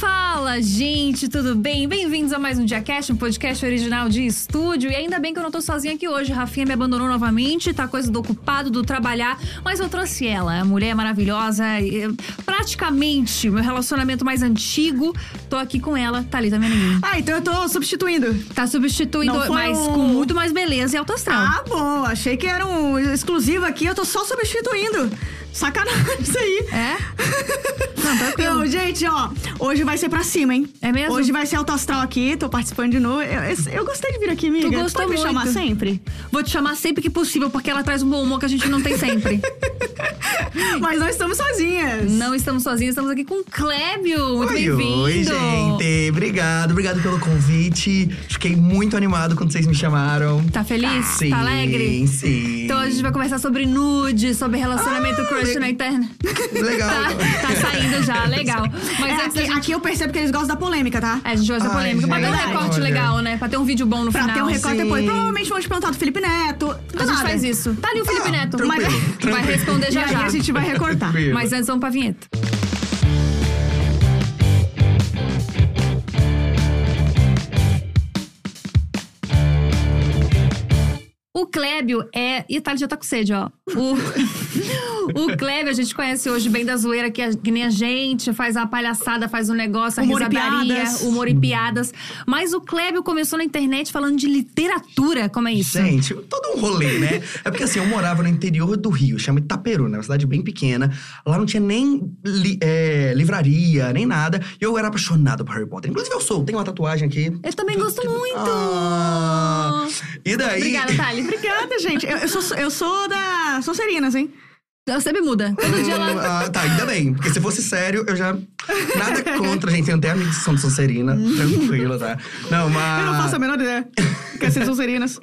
Fala, gente, tudo bem? Bem-vindos a mais um DiaCast, um podcast original de estúdio. E ainda bem que eu não tô sozinha aqui hoje. Rafinha me abandonou novamente, tá coisa do ocupado, do trabalhar. Mas eu trouxe ela, a mulher maravilhosa, eh, praticamente meu relacionamento mais antigo. Tô aqui com ela, Thalita Meneghini. Ah, então eu tô substituindo. Tá substituindo, mas um- com muito mais beleza e alto astral. Ah, bom. Achei que era um exclusivo aqui, eu tô só substituindo. Sacanagem isso aí. É? Não, tranquilo. Não, gente, ó, hoje vai ser pra cima, hein? É mesmo? Hoje vai ser alto astral aqui, tô participando de novo. Eu, eu- eu gostei de vir aqui, amiga. Tu gostou pode me muito. chamar sempre? Vou te chamar sempre que possível, porque ela traz um bom humor que a gente não tem sempre. Mas nós estamos sozinhas. não estamos sozinhos, estamos aqui com o Clébio. Muito bem-vindo. oi, gente. Obrigado, obrigado pelo convite. Fiquei muito animado quando vocês me chamaram. Tá feliz? Sim, Tá alegre? sim. Então a gente vai conversar sobre nude, sobre relacionamento Ah, crush na internet. Legal. Tá, tá saindo já, legal. Mas É, aqui, gente... aqui eu percebo que eles gostam da polêmica, tá? É, a gente gosta da polêmica, pra ter um gente, recorte olha. legal, né? Pra ter um vídeo bom no Pra final. ter um recorte sim. depois. Provavelmente vão te perguntar do Felipe Neto. A gente faz isso. Tá ali o Felipe Ah, Neto. tranquilo, Mas- Vai responder E já aí já. a gente vai recortar. Mas antes vamos pra vinheta. O Clébio é. Ih, Thali já tá com sede, ó. O, o Clébio a gente conhece hoje bem da zoeira, que, a- que nem a gente, faz a palhaçada, faz o negócio, a Humor risadaria, piadas. humor e piadas. Mas o Clébio começou na internet falando de literatura. Como é isso? Gente, todo um rolê, né? É porque assim, eu morava no interior do Rio, chama Itaperuna, uma cidade bem pequena. Lá não tinha nem li- é, livraria, nem nada. E eu era apaixonado por Harry Potter. Inclusive, eu sou, tenho uma tatuagem aqui. Eu também gosto muito. Ah, e daí. Obrigada, Thali. Obrigada, gente. Eu, eu sou, eu sou da Sonserina, hein? Eu sempre muda. Todo dia ela. Ah, tá, ainda bem. Porque se fosse sério, eu já. Nada contra, gente. Tem até amigos que são de Sonserina. Tranquilo, tá? Não, mas. Eu não faço a menor ideia. Quer ser Sonserinas.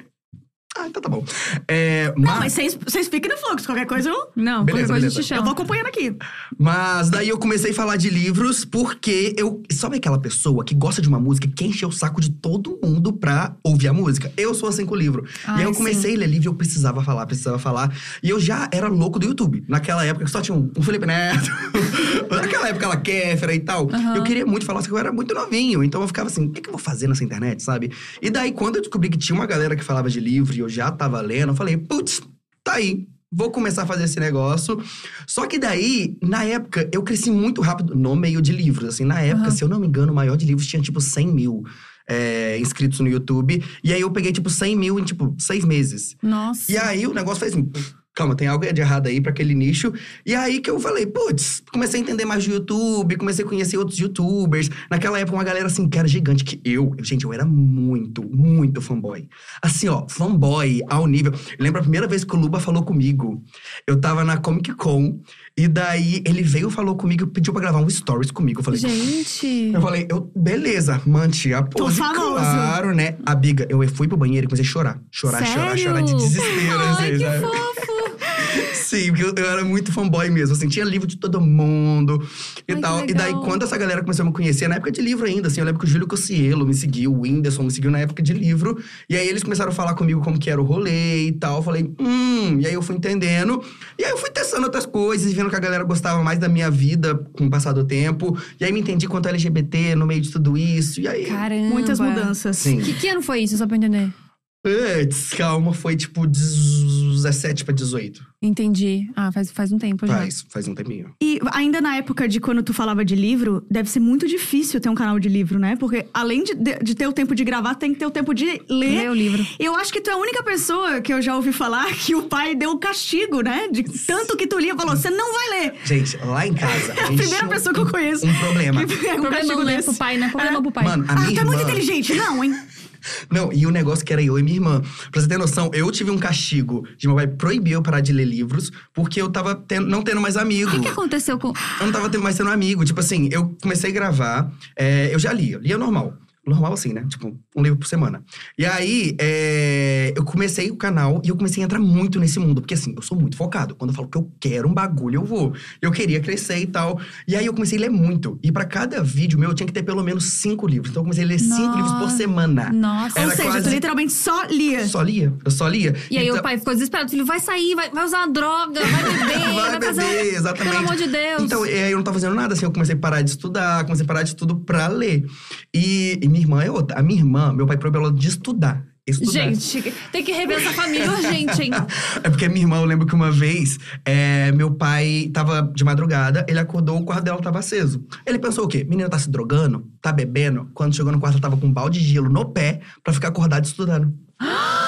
Ah, então tá bom. É, Não, mas, mas vocês fiquem no fluxo. Qualquer coisa eu, Não, Beleza, qualquer coisa a beleza. gente chama. eu vou acompanhando aqui. mas daí eu comecei a falar de livros porque eu. Sabe aquela pessoa que gosta de uma música que enche o saco de todo mundo pra ouvir a música? Eu sou assim com o livro. e Ai, aí eu comecei a ler livro e eu precisava falar, precisava falar. E eu já era louco do YouTube. Naquela época que só tinha um, um Felipe Neto. Naquela época ela Kéfera e tal. Aham. Eu queria muito falar, só que eu era muito novinho. Então eu ficava assim, o que, que eu vou fazer nessa internet, sabe? E daí, quando eu descobri que tinha uma galera que falava de livro e eu já tava lendo, eu falei, putz, tá aí. Vou começar a fazer esse negócio. Só que daí, na época, eu cresci muito rápido no meio de livros. Assim, na época, Aham. se eu não me engano, o maior de livros tinha tipo 100 mil é, inscritos no YouTube. E aí eu peguei tipo 100 mil em tipo seis meses. Nossa. E aí o negócio foi assim. Calma, tem algo de errado aí pra aquele nicho. E aí que eu falei, putz, comecei a entender mais de YouTube, comecei a conhecer outros youtubers. Naquela época, uma galera assim, que era gigante, que eu, gente, eu era muito, muito fanboy. Assim, ó, fanboy ao nível. Eu lembro a primeira vez que o Luba falou comigo. Eu tava na Comic Con, e daí ele veio, falou comigo, pediu pra gravar um stories comigo. Eu falei, Gente. eu falei, eu, beleza, manti a pose, famoso. claro, né? A biga, eu fui pro banheiro e comecei a chorar. Chorar, chorar, Sério? chorar de desespero, Ai, assim, que sabe? fofo. Sim, porque eu, eu era muito fanboy mesmo, assim, tinha livro de todo mundo e Ai, tal. E daí, quando essa galera começou a me conhecer, na época de livro ainda, assim, eu lembro que o Júlio Cossielo me seguiu, o Whindersson me seguiu na época de livro. E aí eles começaram a falar comigo como que era o rolê e tal. Eu falei, hum, e aí eu fui entendendo. E aí eu fui testando outras coisas e vendo que a galera gostava mais da minha vida com o passar do tempo. E aí me entendi quanto LGBT no meio de tudo isso. E aí. Caramba. Muitas mudanças. Sim. Que, que ano foi isso, só pra entender? Puts, calma, foi tipo 17 pra 18. Entendi. Ah, faz, faz um tempo já. Faz, faz um tempinho. E ainda na época de quando tu falava de livro, deve ser muito difícil ter um canal de livro, né? Porque além de, de, de ter o tempo de gravar, tem que ter o tempo de ler. Lê o livro. Eu acho que tu é a única pessoa que eu já ouvi falar que o pai deu um castigo, né? De tanto que tu lia, falou: você não vai ler. Gente, lá em casa. É a gente primeira pessoa que eu conheço. Um problema. Que pega um Problema castigo né, desse. pro pai, né? Problema É. pro pai. Mano, a Ah, minha tu é muito irmã- inteligente. Não, hein? Não, e o negócio que era eu e minha irmã. Pra você ter noção, eu tive um castigo de meu pai proibir eu parar de ler livros porque eu tava tendo- não tendo mais amigo. O que, que aconteceu com. Eu não tava tendo mais sendo amigo. Tipo assim, eu comecei a gravar, é, eu já lia, lia normal. Normal assim, né? Tipo, um livro por semana. E aí, é, eu comecei o canal e eu comecei a entrar muito nesse mundo. Porque assim, eu sou muito focado. Quando eu falo que eu quero um bagulho, eu vou. Eu queria crescer e tal. E aí, eu comecei a ler muito. E pra cada vídeo meu, eu tinha que ter pelo menos cinco livros. Então, eu comecei a ler cinco Nossa. livros por semana. Nossa. Era Ou seja, quase- tu literalmente só lia. Só lia. Eu só lia. E aí Então- o pai ficou desesperado. Filho, vai sair, vai, vai usar uma droga, vai beber, vai, Vai fazer beber, exatamente. Pelo amor de Deus. Então, é, eu não tava fazendo nada, assim, eu comecei a parar de estudar, comecei a parar de tudo pra ler. E, e minha irmã é outra. A minha irmã, meu pai proibiu ela de estudar. Estudar. Gente, tem que rever essa família urgente, hein? É porque minha irmã, eu lembro que uma vez, é, meu pai tava de madrugada, ele acordou, o quarto dela tava aceso. Ele pensou o quê? Menina tá se drogando, tá bebendo. Quando chegou no quarto, ela tava com um balde de gelo no pé pra ficar acordada estudando.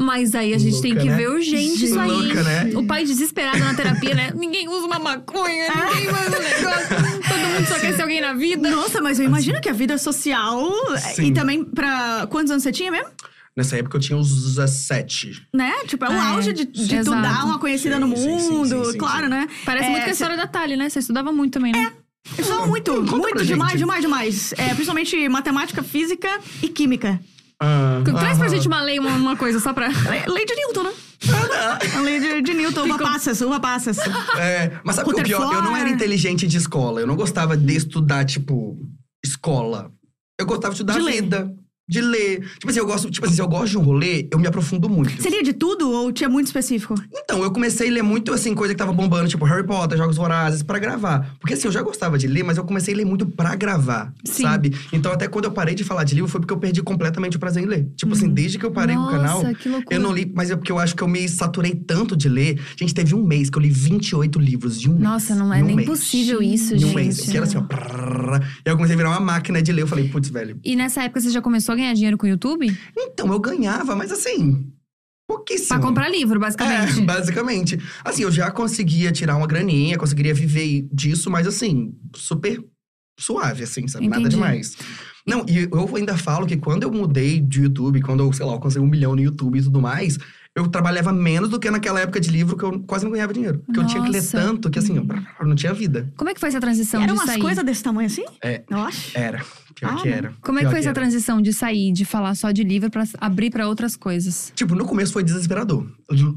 Mas aí a gente tem Louca, que né? ver urgente isso aí. Louca, né? O pai desesperado na terapia, né? Ninguém usa uma maconha, ninguém faz um negócio. Todo mundo só quer ser alguém na vida. Nossa, mas eu imagino que a vida social. Sim. E também pra. Quantos anos você tinha mesmo? Nessa época eu tinha uns 17. Né? Tipo, é o É, auge de, de tu dar uma conhecida Sim, no sim, sim, mundo, sim, sim, claro, sim. né? Parece É, muito com a história da Thalia, né? Você estudava muito também, né? Eu estudava muito, Conta muito, demais, demais, demais. É, principalmente matemática, física e química. Ah, Traz pra gente uma lei, uma, uma coisa, só pra. Lei de Newton, né? A lei de, de Newton, uva passas, uva passas. É, mas sabe o que é o pior? Eu não era inteligente de escola. Eu não gostava de estudar, tipo, escola. Eu gostava de estudar De a ler. vida. De ler. Tipo assim, eu gosto, tipo assim, se eu gosto de um rolê, eu me aprofundo muito. Você lia de tudo ou tinha muito específico? Então, eu comecei a ler muito, assim, coisa que tava bombando, tipo Harry Potter, Jogos Vorazes, pra gravar. Porque, assim, eu já gostava de ler, mas eu comecei a ler muito pra gravar, Sim. sabe? Então, até quando eu parei de falar de livro, foi porque eu perdi completamente o prazer em ler. Tipo assim, desde que eu parei com o canal, Uhum. Nossa, eu não li, mas é porque eu acho que eu me saturei tanto de ler. Gente, teve um mês que eu li 28 livros de um mês. Nossa, não é um nem mês. possível isso, Em gente. um mês. Que era assim, ó. prrr. E eu comecei a virar uma máquina de ler. Eu falei, putz, velho. E nessa época você já começou a ganhar dinheiro com o YouTube? Então, eu ganhava, mas assim. Pouquíssimo. Pra comprar livro, basicamente. É, basicamente. Assim, eu já conseguia tirar uma graninha, conseguiria viver disso, mas assim, super suave, assim, sabe? Nada Entendi. demais. Não, e eu ainda falo que quando eu mudei de YouTube, quando eu, sei lá, alcancei um milhão no YouTube e tudo mais, eu trabalhava menos do que naquela época de livro que eu quase não ganhava dinheiro. Porque eu tinha que ler Nossa. tanto que, assim, eu não tinha vida. Como é que foi essa transição Eram de umas coisas desse tamanho assim? É. Eu acho. Era. Pior Ah, que era. Como é que foi essa era. transição de sair, de falar só de livro pra abrir pra outras coisas? Tipo, no começo foi desesperador.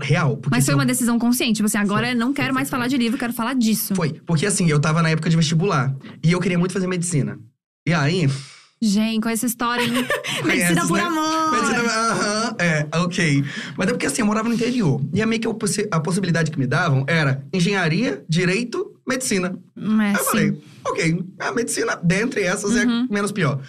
Real. Porque Mas foi assim, uma eu- decisão consciente? Tipo assim, agora Foi, eu não quero foi, mais foi. falar de livro, quero falar disso. Foi. Porque assim, eu tava na época de vestibular. E eu queria muito fazer medicina. E aí, Gente, com essa história, hein? Medicina Conheces, por né? amor. Medicina, aham, é, ok. Mas é porque assim, eu morava no interior. E a meio que a, possi- a possibilidade que me davam era engenharia, direito, medicina. Aí eu sim. falei, ok, a medicina, dentre essas, é Uhum. menos pior.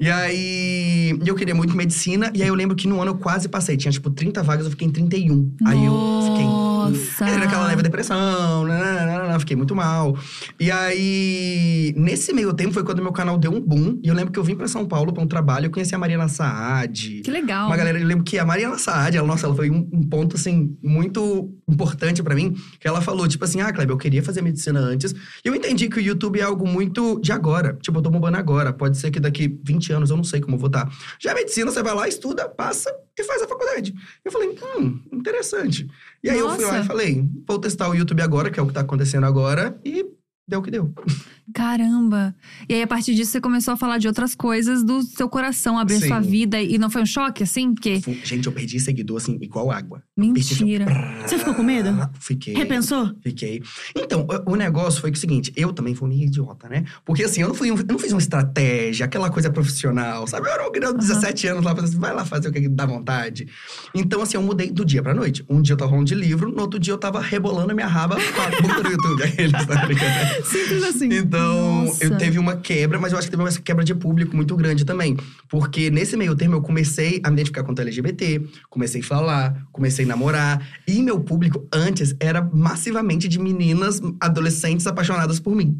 E aí, eu queria muito medicina. E aí, eu lembro que no ano eu quase passei. Tinha, tipo, 30 vagas, eu fiquei em 31. Aí eu fiquei... Nossa. Aí naquela leve depressão, nananana, fiquei muito mal. E aí, nesse meio tempo foi quando meu canal deu um boom. E eu lembro que eu vim pra São Paulo pra um trabalho, eu conheci a Mariana Saad. Que legal. Uma galera, eu lembro que a Mariana Saad, ela, nossa, ela foi um, um ponto, assim, muito importante pra mim. Que ela falou, tipo assim, ah, Kleber, eu queria fazer medicina antes. E eu entendi que o YouTube é algo muito de agora. Tipo, eu tô bombando agora. Pode ser que daqui 20 anos eu não sei como eu vou estar. Já a medicina, você vai lá, estuda, passa e faz a faculdade. Eu falei, hum, interessante. E aí eu fui lá Nossa. e falei, vou testar o YouTube agora, que é o que tá acontecendo agora. E deu o que deu. Caramba. E aí, a partir disso, você começou a falar de outras coisas do seu coração, abrir Sim. sua vida. E não foi um choque, assim? Porque. Gente, eu perdi seguidor, assim, igual água. Perdi, assim, Mentira. Você ficou com medo? Fiquei. Repensou? Fiquei. Então, o negócio foi que o seguinte, eu também fui meio idiota, né? Porque assim, eu não, fui, eu não fiz uma estratégia, aquela coisa profissional, sabe? Eu era um criança de 17 anos lá, falando assim, vai lá fazer o que dá vontade. Então, assim, eu mudei do dia pra noite. Um dia eu tava falando de livro, no outro dia eu tava rebolando a minha raba com a boca do YouTube. Simples assim. Então, Nossa. eu teve uma quebra, mas eu acho que teve uma quebra de público muito grande também. Porque nesse meio termo eu comecei a me identificar com o LGBT, comecei a falar, comecei a namorar. E meu público antes era massivamente de meninas adolescentes apaixonadas por mim.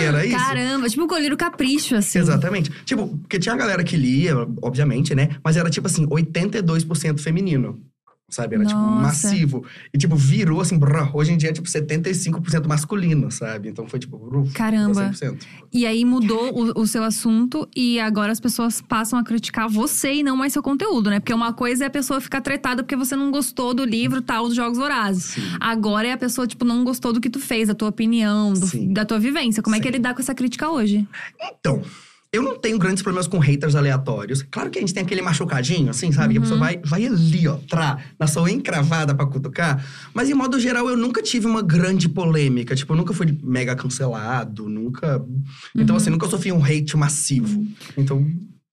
Era isso. Caramba, tipo um colírio capricho, assim. Exatamente. Tipo, porque tinha a galera que lia, obviamente, né? Mas era tipo assim, 82% feminino. Sabe? Era, tipo, Nossa. massivo. E, tipo, virou, assim, brrr, hoje em dia é, tipo, 75% masculino, sabe? Então foi, tipo, brrr, Caramba. 100%. E aí mudou o, o seu assunto e agora as pessoas passam a criticar você e não mais seu conteúdo, né? Porque uma coisa é a pessoa ficar tretada porque você não gostou do livro tal, dos Jogos Vorazes. Agora é a pessoa, tipo, não gostou do que tu fez, da tua opinião, do- Sim. da tua vivência. Como é que Sim. ele dá com essa crítica hoje? Então, eu não tenho grandes problemas com haters aleatórios. Claro que a gente tem aquele machucadinho, assim, sabe? Que a Uhum. pessoa vai, vai ali, ó, trá, na sua encravada pra cutucar. Mas, em modo geral, eu nunca tive uma grande polêmica. Tipo, eu nunca fui mega cancelado, nunca… Então, Uhum. assim, nunca sofri um hate massivo. Então,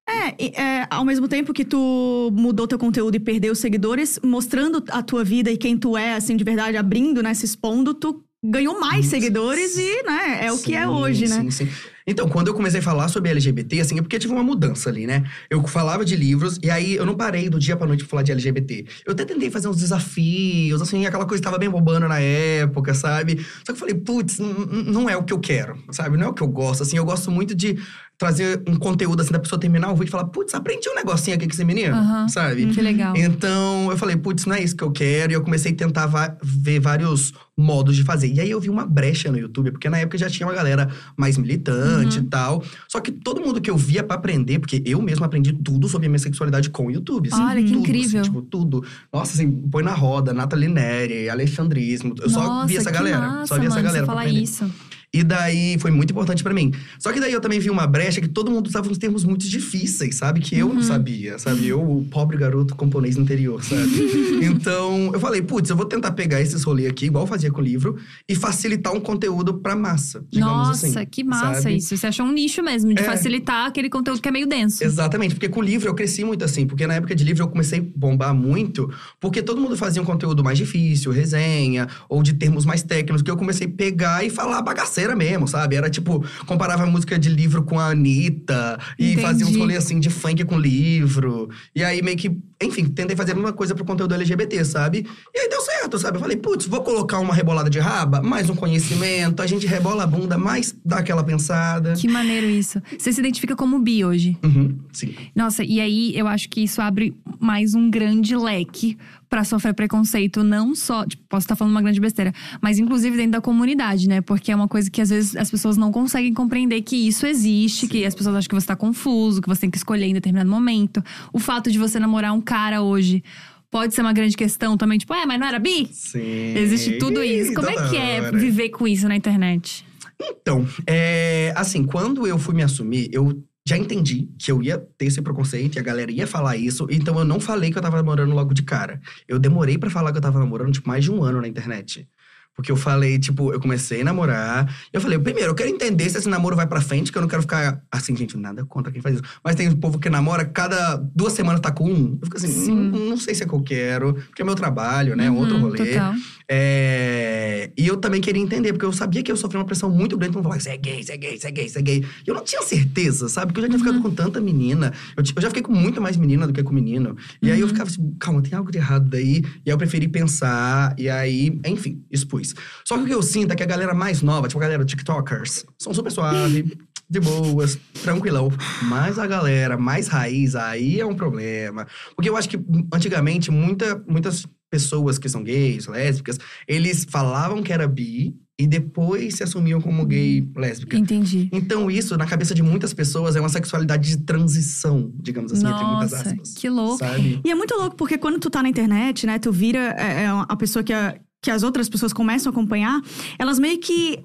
É, e, é, ao mesmo tempo que tu mudou teu conteúdo e perdeu seguidores, mostrando a tua vida e quem tu é, assim, de verdade, abrindo, né, se expondo, tu ganhou mais seguidores e, né, é o que é Sim, hoje, né? Sim, sim. Então, quando eu comecei a falar sobre LGBT, assim, é porque tive uma mudança ali, né? Eu falava de livros, e aí eu não parei do dia pra noite pra falar de LGBT. Eu até tentei fazer uns desafios, assim, aquela coisa que tava bem bombando na época, sabe? Só que eu falei, putz, não é o que eu quero, sabe? Não é o que eu gosto, assim. Eu gosto muito de trazer um conteúdo, assim, da pessoa terminar o vídeo e falar, putz, aprendi um negocinho aqui com esse menino, Aham. sabe? Que legal. Então, eu falei, putz, não é isso que eu quero. E eu comecei a tentar ver vários modos de fazer. E aí eu vi uma brecha no YouTube, porque na época já tinha uma galera mais militante Uhum. e tal. Só que todo mundo que eu via pra aprender, porque eu mesmo aprendi tudo sobre a minha sexualidade com o YouTube. assim, Olha, que tudo, incrível. Assim, tipo, tudo. Nossa, assim, põe na roda, Nathalie Neri, Alexandrismo. Eu só Nossa, vi essa galera. Massa, só vi essa mano, galera você pra falar aprender. isso. E daí foi muito importante pra mim. Só que daí eu também vi uma brecha que todo mundo usava uns termos muito difíceis, sabe? Que eu Uhum. não sabia, sabe? Eu, o pobre garoto camponês no interior, sabe? então eu falei, putz, eu vou tentar pegar esses rolês aqui, igual eu fazia com o livro, e facilitar um conteúdo pra massa. Digamos Nossa, assim, que massa sabe? isso. Você achou um nicho mesmo, de É. facilitar aquele conteúdo que é meio denso. Exatamente, porque com o livro eu cresci muito assim, porque na época de livro eu comecei a bombar muito, porque todo mundo fazia um conteúdo mais difícil, resenha, ou de termos mais técnicos, que eu comecei a pegar e falar bagaceira mesmo, sabe? Era tipo, comparava a música de livro com a Anitta, e Entendi. fazia uns rolês assim de funk com livro. E aí meio que, enfim, tentei fazer a mesma coisa pro conteúdo LGBT, sabe? E aí deu certo, sabe? Eu falei, putz, vou colocar uma rebolada de raba, mais um conhecimento, a gente rebola a bunda, mais dá aquela pensada. Que maneiro isso. Você se identifica como bi hoje. Uhum, sim. Nossa, e aí eu acho que isso abre mais um grande leque pra sofrer preconceito, não só, tipo, posso estar falando uma grande besteira, mas inclusive dentro da comunidade, né? Porque é uma coisa que às vezes as pessoas não conseguem compreender que isso existe, que as pessoas acham que você tá confuso, que você tem que escolher em determinado momento. O fato de você namorar um cara hoje pode ser uma grande questão também, tipo, é, mas não era bi? Sim. Existe tudo isso. Como é que é viver com isso na internet? Então, é, assim, quando eu fui me assumir, eu já entendi que eu ia ter esse preconceito e a galera ia falar isso, então eu não falei que eu tava namorando logo de cara. Eu demorei pra falar que eu tava namorando, tipo, mais de um ano na internet. Porque eu falei, tipo, eu comecei a namorar. E eu falei, primeiro, eu quero entender se esse namoro vai pra frente, que eu não quero ficar assim, gente, nada contra quem faz isso. Mas tem um povo que namora, cada duas semanas tá com um. Eu fico assim, Sim. não, não sei se é que eu quero, porque é meu trabalho, né? Uhum, Outro rolê. Total. É, E eu também queria entender, porque eu sabia que eu sofri uma pressão muito grande pra falar, você é gay, você é gay, você é gay, você é gay. E eu não tinha certeza, sabe? Porque eu já tinha ficado com tanta menina. Eu, eu já fiquei com muito mais menina do que com menino. E aí eu ficava assim, calma, tem algo de errado daí. E aí eu preferi pensar, e aí, enfim, expus. Só que o que eu sinto é que a galera mais nova, tipo a galera TikTokers, são super suave. De boas, tranquilão. Mas a galera mais raiz, aí é um problema. Porque eu acho que antigamente muita, muitas pessoas que são gays, lésbicas, eles falavam que era bi e depois se assumiam como gay, lésbica. Entendi. Então, isso, na cabeça de muitas pessoas, é uma sexualidade de transição, digamos assim, entre muitas Nossa, aspas. que louco. Sabe? E é muito louco, porque quando tu tá na internet, né, tu vira é, é, a pessoa que, a- que as outras pessoas começam a acompanhar, elas meio que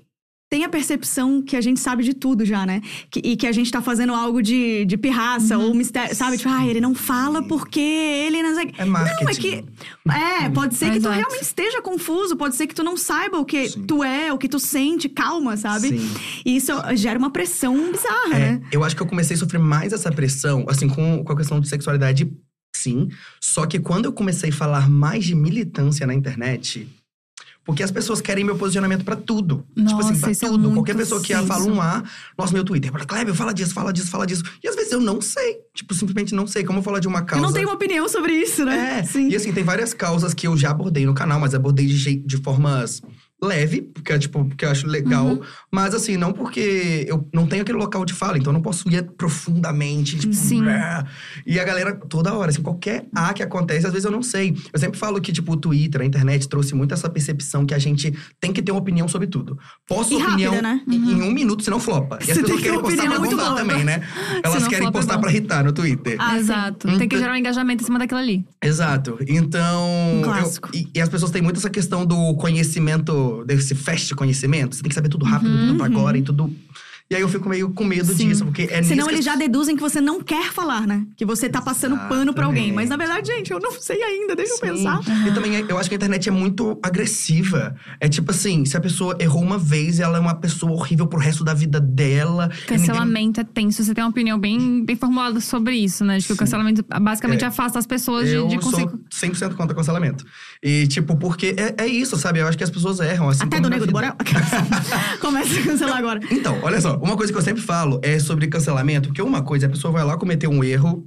têm a percepção que a gente sabe de tudo já, né? Que- e que a gente tá fazendo algo de, de pirraça Uhum. ou mistério, sabe? Tipo, ah, ele não fala porque ele não sei. É marketing. Não, é que. É, pode ser que tu realmente esteja confuso, pode ser que tu não saiba o que Sim. tu é, o que tu sente, calma, sabe? Sim. E isso gera uma pressão bizarra, É, né? eu acho que eu comecei a sofrer mais essa pressão, assim, com, com a questão de sexualidade, sim. Só que quando eu comecei a falar mais de militância na internet. Porque as pessoas querem meu posicionamento pra tudo. tipo assim, Nossa, pra é tudo. muito Qualquer pessoa que fala um A, nossa, meu Twitter, fala, Kleber, fala disso, fala disso, fala disso. E às vezes eu não sei. Tipo, simplesmente não sei. Como falar de uma Eu causa. não tenho uma opinião sobre isso, né? É, Sim. e assim, tem várias causas que eu já abordei no canal, mas abordei de, de formas leve, porque é tipo, porque eu acho legal. Uhum. Mas assim, não porque eu não tenho aquele local de fala, então eu não posso ir profundamente, tipo. Sim. "Brá". E a galera, toda hora, assim, qualquer A que acontece, às vezes eu não sei. Eu sempre falo que, tipo, o Twitter, a internet trouxe muito essa percepção que a gente tem que ter uma opinião sobre tudo. Posso E opinião rápida, né? em, em um minuto, senão flopa. E as Você pessoas que querem postar pra bombar também, né? Elas querem flopa é postar bom. pra irritar no Twitter. Ah, Exato. Tem que Então- gerar um engajamento em cima daquilo ali. Exato. Então. Um eu- clássico. e, e as pessoas têm muito essa questão do conhecimento, desse fast conhecimento. Você tem que saber tudo rápido, tudo pra agora e tudo. E aí eu fico meio com medo Sim. disso, porque é Senão eles já deduzem que você não quer falar, né? Que você tá passando pano pra alguém. Mas na Exatamente. verdade, gente, eu não sei ainda, deixa eu Sim. pensar. E também é- eu acho que a internet é muito agressiva. É tipo assim, se a pessoa errou uma vez, ela é uma pessoa horrível pro resto da vida dela. e ninguém- Cancelamento é tenso. Você tem uma opinião bem, bem formulada sobre isso, né? De que o cancelamento basicamente É. afasta as pessoas de, Eu de conseguir. sou 100% contra cancelamento. E, tipo, porque é, é isso, sabe? Eu acho que as pessoas erram. Assim Até como do Nego do. Borel. Começa a cancelar agora. Então, olha só, uma coisa que eu sempre falo é sobre cancelamento, porque uma coisa é a pessoa vai lá cometer um erro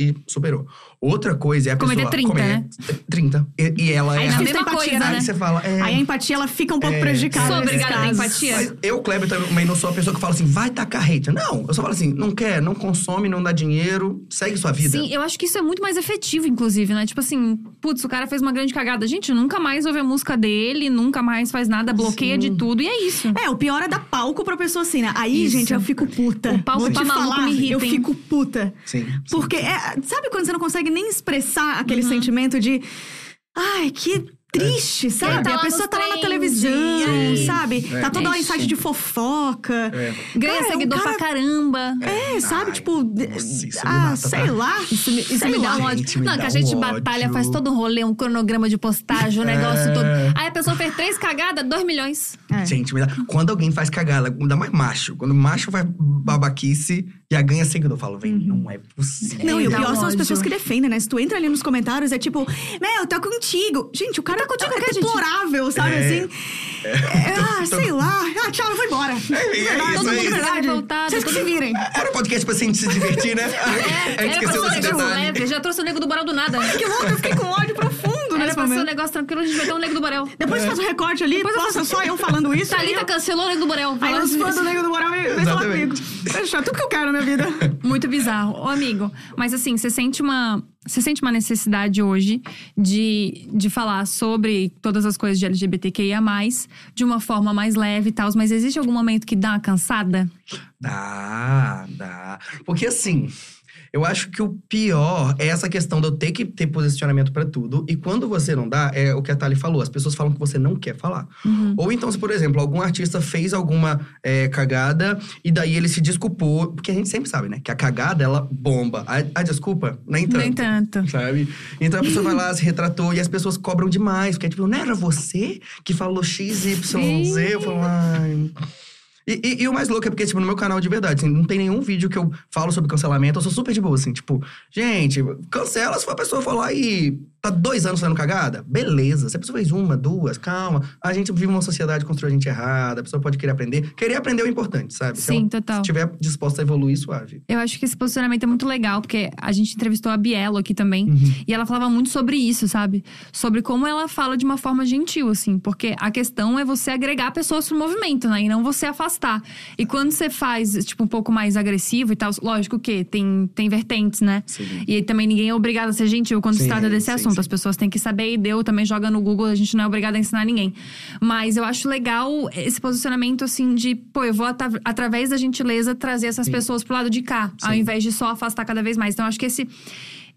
e superou. Outra coisa é a Cometer pessoa 30, né? 30. E, e ela Aí é. na Difícil mesma coisa, empatia, né? Aí você fala, é. Aí a empatia, ela fica um pouco É, prejudicada. Sou obrigada a empatia. Mas eu, Kleber, também não sou a pessoa que fala assim, vai tacar hate. Não, eu só falo assim, não quer, não consome, não dá dinheiro, segue sua vida. Sim, eu acho que isso é muito mais efetivo, inclusive, né? Tipo assim, putz, o cara fez uma grande cagada. Gente, nunca mais ouve a música dele, nunca mais faz nada, bloqueia de tudo, e é isso. É, o pior é dar palco pra pessoa assim, né? Aí, Isso. gente, eu fico puta. O palco Vou pra te maluco falar, me irrita, eu hein? fico puta. Sim. sim. Porque, é, sabe quando você não consegue nem expressar Uhum. aquele sentimento de. Ai, que triste, sabe? tá a pessoa tá lá na televisão, Sim. sabe? É. Tá toda hora em site de fofoca. É. Ganha Cara, seguidor o cara- pra caramba. É, sabe? Ai, tipo. nossa, ah, mata, sei tá? lá. Isso me, isso sei me dá um ódio. Gente, me Não, dá que a gente um batalha, ódio. faz todo um rolê, um cronograma de postagem, um É. negócio todo. Aí pessoa fez três cagadas, dois milhões. É. Gente, dá... quando alguém faz cagada, ainda mais macho. Quando macho faz babaquice e a ganha seguidor, eu falo, vem, não é possível. Não, e o pior são as pessoas que defendem, né? Se tu entra ali nos comentários, é tipo, meu, eu tô contigo. Gente, o cara contigo é deplorável, sabe? É. assim. É, ah, sei lá. Ah, tchau, eu vou embora. é isso, Todo é mundo isso. verdade. Revoltado, Vocês que se virem. Era podcast pra gente se divertir, né? É, a gente pra esqueceu desse detalhe. Já trouxe o nego do Borel do nada. Que louco, eu fiquei com ódio Era nesse pra ser um momento. negócio tranquilo, a gente vai ter um nego do Borel. Depois faz um recorte ali, Depois eu posta faço- só eu falando isso. Thalita eu- cancelou o nego do Borel. Aí os fãs do Nego do Moral vem falar comigo. Deixa tudo que eu quero na minha vida. Muito bizarro. Ô, amigo, mas assim, você sente uma. Você sente uma necessidade hoje de, de falar sobre todas as coisas de LGBTQIA, de uma forma mais leve e tal, mas existe algum momento que dá uma cansada? Dá, dá. Porque assim, eu acho que o pior é essa questão de eu ter que ter posicionamento pra tudo. E quando você não dá, é o que a Thali falou. As pessoas falam que você não quer falar. Ou então, se, por exemplo, algum artista fez alguma é, cagada e daí ele se desculpou. Porque a gente sempre sabe, né? Que a cagada, ela bomba. A, a desculpa, nem tanto. Nem tanto. Sabe? Então a pessoa vai lá, se retratou e as pessoas cobram demais. Porque é tipo, não era você que falou X, Y, Z? Eu falo, ai. E, e- e o mais louco é porque, tipo, no meu canal de verdade, assim, não tem nenhum vídeo que eu falo sobre cancelamento. Eu sou super de boa, assim, tipo, gente, cancela se for a pessoa lá e tá dois anos fazendo cagada. Beleza. Se a pessoa fez uma, duas, calma. A gente vive uma sociedade que construiu a gente errada, a pessoa pode querer aprender. Querer aprender é o importante, sabe? Se Sim, ela total. estiver disposta a evoluir, suave. Eu acho que esse posicionamento é muito legal, porque a gente entrevistou a Bielo aqui também. Uhum. E ela falava muito sobre isso, sabe? Sobre como ela fala de uma forma gentil, assim. Porque a questão é você agregar pessoas pro movimento, né? E não você afastar. E quando você faz, tipo, um pouco mais agressivo e tal, lógico que tem, tem vertentes, né? Sim. E também ninguém é obrigado a ser gentil quando se Sim, trata desse sim, assunto. Sim. As pessoas têm que saber e deu, também joga no Google, a gente não é obrigado a ensinar ninguém. Mas eu acho legal esse posicionamento, assim, de, pô, eu vou, atra- através da gentileza, trazer essas Sim. pessoas pro lado de cá, ao Sim. invés de só afastar cada vez mais. Então, acho que esse.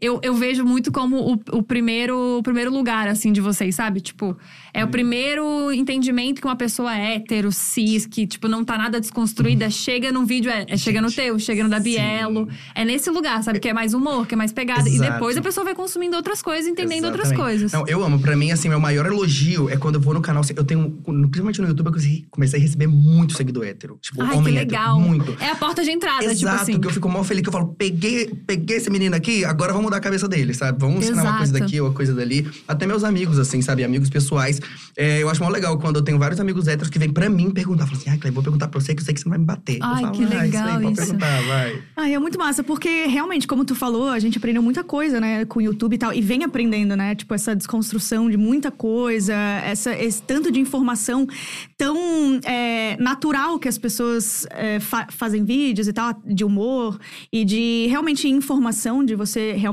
Eu, eu vejo muito como o, o primeiro, o primeiro lugar, assim, de vocês, sabe? Tipo, é o primeiro entendimento que uma pessoa hétero, cis, que, tipo, não tá nada desconstruída, chega num vídeo, é, é chega no teu, chega no da Bielo. É nesse lugar, sabe? Que é mais humor, que é mais pegada. E Exato. depois a pessoa vai consumindo outras coisas, entendendo outras coisas. Não, eu amo. Pra mim, assim, meu maior elogio é quando eu vou no canal. Eu tenho, principalmente no YouTube, eu comecei- a receber muito seguidor hétero. Tipo, Ai, que homem hétero. legal. Muito. É a porta de entrada, Exato, tipo assim. que eu fico mal feliz, que eu falo, peguei, peguei esse menino aqui, agora vamos vamos mudar a cabeça deles, sabe? Vamos ensinar uma coisa Exato. daqui ou uma coisa dali. Até meus amigos, assim, sabe? Amigos pessoais. É, eu acho mó legal quando eu tenho vários amigos héteros que vêm pra mim perguntar. Falam assim, ai, Cleber, vou perguntar pra você que eu sei que você não vai me bater. Ai, falo, que ah, isso legal aí, pode isso." perguntar, vai. Ai, é muito massa, porque realmente, como tu falou, a gente aprendeu muita coisa, né, com o YouTube e tal, e vem aprendendo, né, tipo, essa desconstrução de muita coisa, essa, esse tanto de informação tão é, natural que as pessoas é, fa- fazem vídeos e tal, de humor, e de realmente informação, de você realmente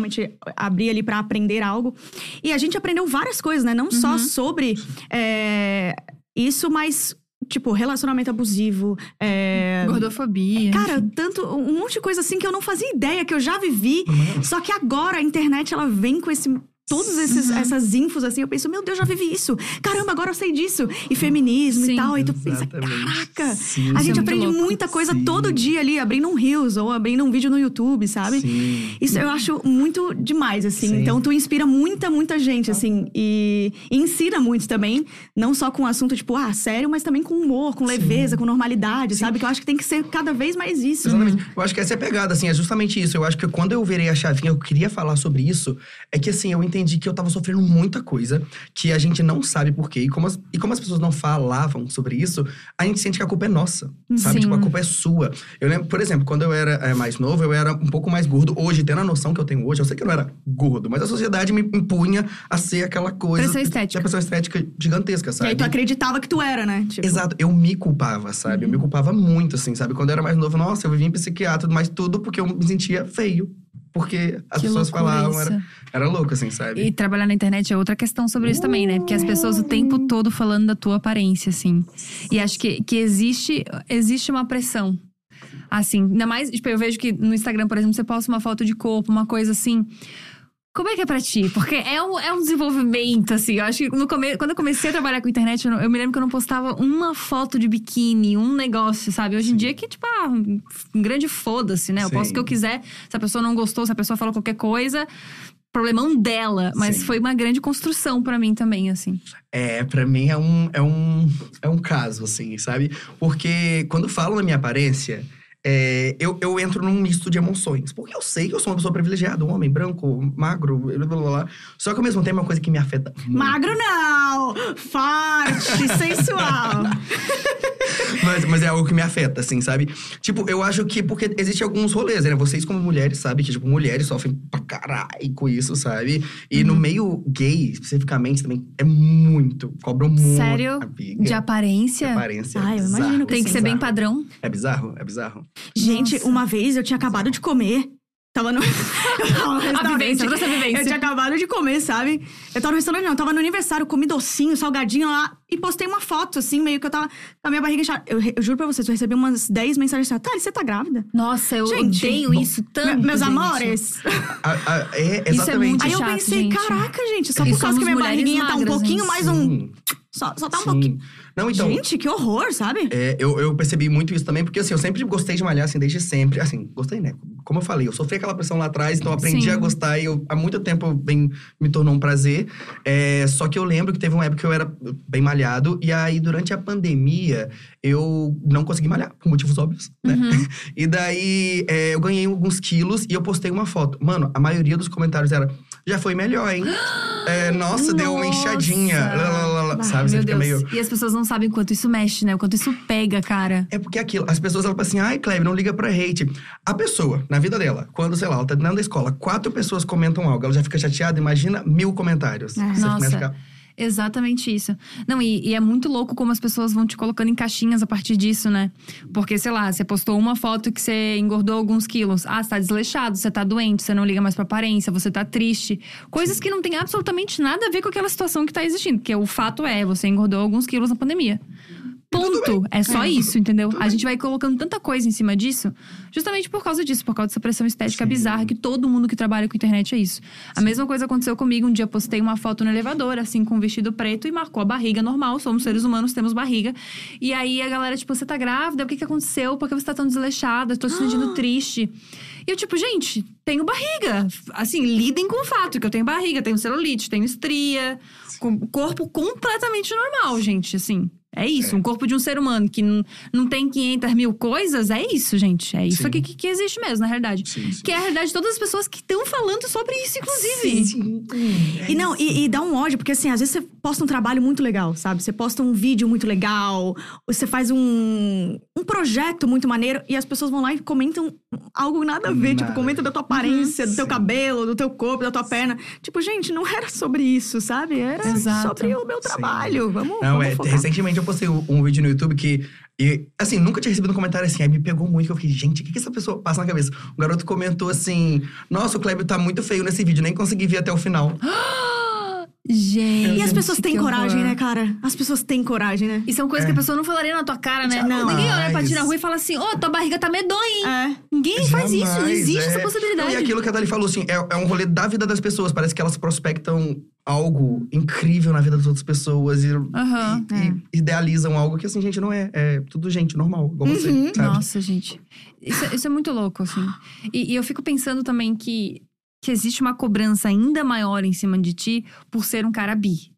abrir ali pra aprender algo. E a gente aprendeu várias coisas, né, não só sobre é, isso, mas. Tipo, relacionamento abusivo, é, Gordofobia. Cara, tanto um monte de coisa assim que eu não fazia ideia, que eu já vivi. Só que agora a internet ela vem com esse. Todas esses, essas infos, assim, eu penso, meu Deus, já vivi isso. Caramba, agora eu sei disso. E feminismo Sim. e tal. E tu pensa, caraca, Sim. a é gente muito aprende louco. muita coisa Sim. todo dia ali, abrindo um Reels ou abrindo um vídeo no YouTube, sabe? Sim. Isso eu acho muito demais, assim. Sim. Então, tu inspira muita, muita gente, assim. E, e ensina muito também. Não só com assunto, tipo, ah, sério, mas também com humor, com leveza, com normalidade, sabe? Que eu acho que tem que ser cada vez mais isso. Exatamente. Eu acho que essa é a pegada, assim, é justamente isso. Eu acho que quando eu virei a chavinha, eu queria falar sobre isso, é que assim, eu entendi que eu tava sofrendo muita coisa, que a gente não sabe por quê. E como as, e como as pessoas não falavam sobre isso, a gente sente que a culpa é nossa, sabe? Sim. Tipo, a culpa é sua. Eu lembro, por exemplo, quando eu era é, mais novo, eu era um pouco mais gordo. Hoje, tendo a noção que eu tenho hoje, eu sei que eu não era gordo, mas a sociedade me impunha a ser aquela coisa. Pressão estética. A pressão estética gigantesca, E sabe? aí tu acreditava que tu era, né? Tipo, Exato, eu me culpava, sabe? Eu me culpava muito, assim, sabe? Quando eu era mais novo, nossa, eu vivia em psiquiatra, mas tudo porque eu me sentia feio. Porque as Que pessoas falavam, era, era louco, assim, sabe? E trabalhar na internet é outra questão sobre isso também, né? Porque as pessoas o tempo todo falando da tua aparência, assim. E acho que, que existe, existe uma pressão. Assim, ainda mais, tipo, eu vejo que no Instagram, por exemplo, você posta uma foto de corpo, uma coisa assim. Como é que é pra ti? Porque é um, é um desenvolvimento, assim. Eu acho que no come... quando eu comecei a trabalhar com internet, eu, não- eu me lembro que eu não postava uma foto de biquíni, um negócio, sabe? Hoje em dia que, tipo, ah, um grande foda-se, né? Eu Sim. posto o que eu quiser. Se a pessoa não gostou, se a pessoa falou qualquer coisa, problemão dela. Mas Sim. foi uma grande construção pra mim também, assim. É, pra mim é um, é um, é um caso, assim, sabe? Porque quando falam na minha aparência, é, eu, eu entro num misto de emoções. Porque eu sei que eu sou uma pessoa privilegiada, um homem branco, magro, blá blá blá. Só que ao mesmo tempo é uma coisa que me afeta muito. Magro não! Forte, sensual. Mas, mas é algo que me afeta, assim, sabe? Tipo, eu acho que porque existe alguns rolês, né? Vocês, como mulheres, sabem que, tipo, mulheres sofrem pra caralho com isso, sabe? E Uhum. no meio gay, especificamente, também é muito. Cobram muito. Sério? amiga. De aparência. De aparência. é Ai, eu bizarro, imagino que Tem que ser bem bizarro. padrão. É bizarro, é bizarro. Gente, Nossa. uma vez eu tinha acabado de comer. Tava no. eu tava no A restaurante. vivência, a vivência. Eu tinha acabado de comer, sabe? Eu tava no restaurante, não. Eu tava no aniversário, comi docinho, salgadinho lá. E postei uma foto, assim, meio que eu tava com a minha barriga inchada. Eu, eu juro pra vocês, eu recebi umas 10 mensagens assim: Tá, você tá grávida? Nossa, eu Gente, odeio bom, isso tanto. Me- Meus gente. amores. A- a- é, Isso é exatamente. muito Aí eu chato, pensei, gente. caraca, gente, só E por causa que minha barriguinha tá um magras, pouquinho mais um. Só, só tá um sim. pouquinho. Não, então. Gente, que horror, sabe? É, eu, eu percebi muito isso também, porque assim, eu sempre gostei de malhar, assim, desde sempre. Assim, gostei, né? Como eu falei, eu sofri aquela pressão lá atrás, então aprendi Sim. a gostar e eu, há muito tempo bem, me tornou um prazer. É, só que eu lembro que teve uma época que eu era bem malhado, e aí durante a pandemia eu não consegui malhar, por motivos óbvios, né? Uhum. E daí é, eu ganhei alguns quilos e eu postei uma foto. Mano, a maioria dos comentários era: já foi melhor, hein? É, nossa, deu uma inchadinha. Nossa. lá, lá, lá, Bah, Sabe? Você fica Deus. meio. E as pessoas não sabem o quanto isso mexe, né? O quanto isso pega, cara. É porque aquilo, as pessoas elas falam assim, ai, Kleber, não liga pra hate. A pessoa, na vida dela, quando, sei lá, ela tá dentro da escola, quatro pessoas comentam algo, ela já fica chateada, imagina mil comentários. É. Você Nossa. começa a ficar. Exatamente isso. Não, e, e é muito louco como as pessoas vão te colocando em caixinhas a partir disso, né? Porque, sei lá, você postou uma foto que você engordou alguns quilos. Ah, você tá desleixado, você tá doente, você não liga mais pra aparência, você tá triste. Coisas que não tem absolutamente nada a ver com aquela situação que tá existindo. Porque o fato é, você engordou alguns quilos na pandemia. Ponto. É só isso, entendeu? A gente vai colocando tanta coisa em cima disso, justamente por causa disso, por causa dessa pressão estética Sim. bizarra que todo mundo que trabalha com internet é isso. A mesma coisa aconteceu comigo. Um dia postei uma foto no elevador, assim, com um vestido preto e marcou a barriga normal. Somos seres humanos, temos barriga. E aí a galera, tipo, você tá grávida? O que que aconteceu? Por que você tá tão desleixada? Tô se sentindo triste. E eu, tipo, gente, tenho barriga. Assim, lidem com o fato que eu tenho barriga, tenho celulite, tenho estria, com corpo completamente normal, gente, assim. É isso, um corpo de um ser humano que não, não tem 500 mil coisas, é isso, gente. É isso aqui que, que existe mesmo, na realidade. Sim, sim. Que é a realidade de todas as pessoas que estão falando sobre isso, inclusive. Sim, sim. É E não, e, e dá um ódio, porque assim, às vezes você posta um trabalho muito legal, sabe? Você posta um vídeo muito legal, você faz um, um projeto muito maneiro, e as pessoas vão lá e comentam algo nada a ver. Nada. Tipo, comentam da tua aparência, do teu Sim. cabelo, do teu corpo, da tua perna. Tipo, gente, não era sobre isso, sabe? Era Exato. sobre o meu trabalho. Vamos, Não, vamos é, focar. Recentemente eu postei um um vídeo no YouTube que. E, assim, nunca tinha recebido um comentário assim. Aí me pegou muito, que eu fiquei, gente, o que, que essa pessoa passa na cabeça? Um garoto comentou assim: Nossa, o Kleber tá muito feio nesse vídeo, nem consegui ver até o final. Gente. E as pessoas têm coragem, horror. né, cara? As pessoas têm coragem, né? E são coisas que a pessoa não falaria na tua cara, né? Não. Ninguém olha pra ti na Jamais. rua e fala assim: Ô, tua barriga tá medonha, hein? É. Ninguém faz isso, não Jamais, existe é. essa possibilidade. E aquilo que a Dali falou, assim, é, é um rolê da vida das pessoas. Parece que elas prospectam algo incrível na vida das outras pessoas e, Aham. e- e idealizam algo que, assim, gente, não é. É tudo gente normal, igual você, Uhum. sabe? Nossa, gente. Isso, é- isso é muito louco, assim. E, e eu fico pensando também que, que existe uma cobrança ainda maior em cima de ti por ser um cara bi.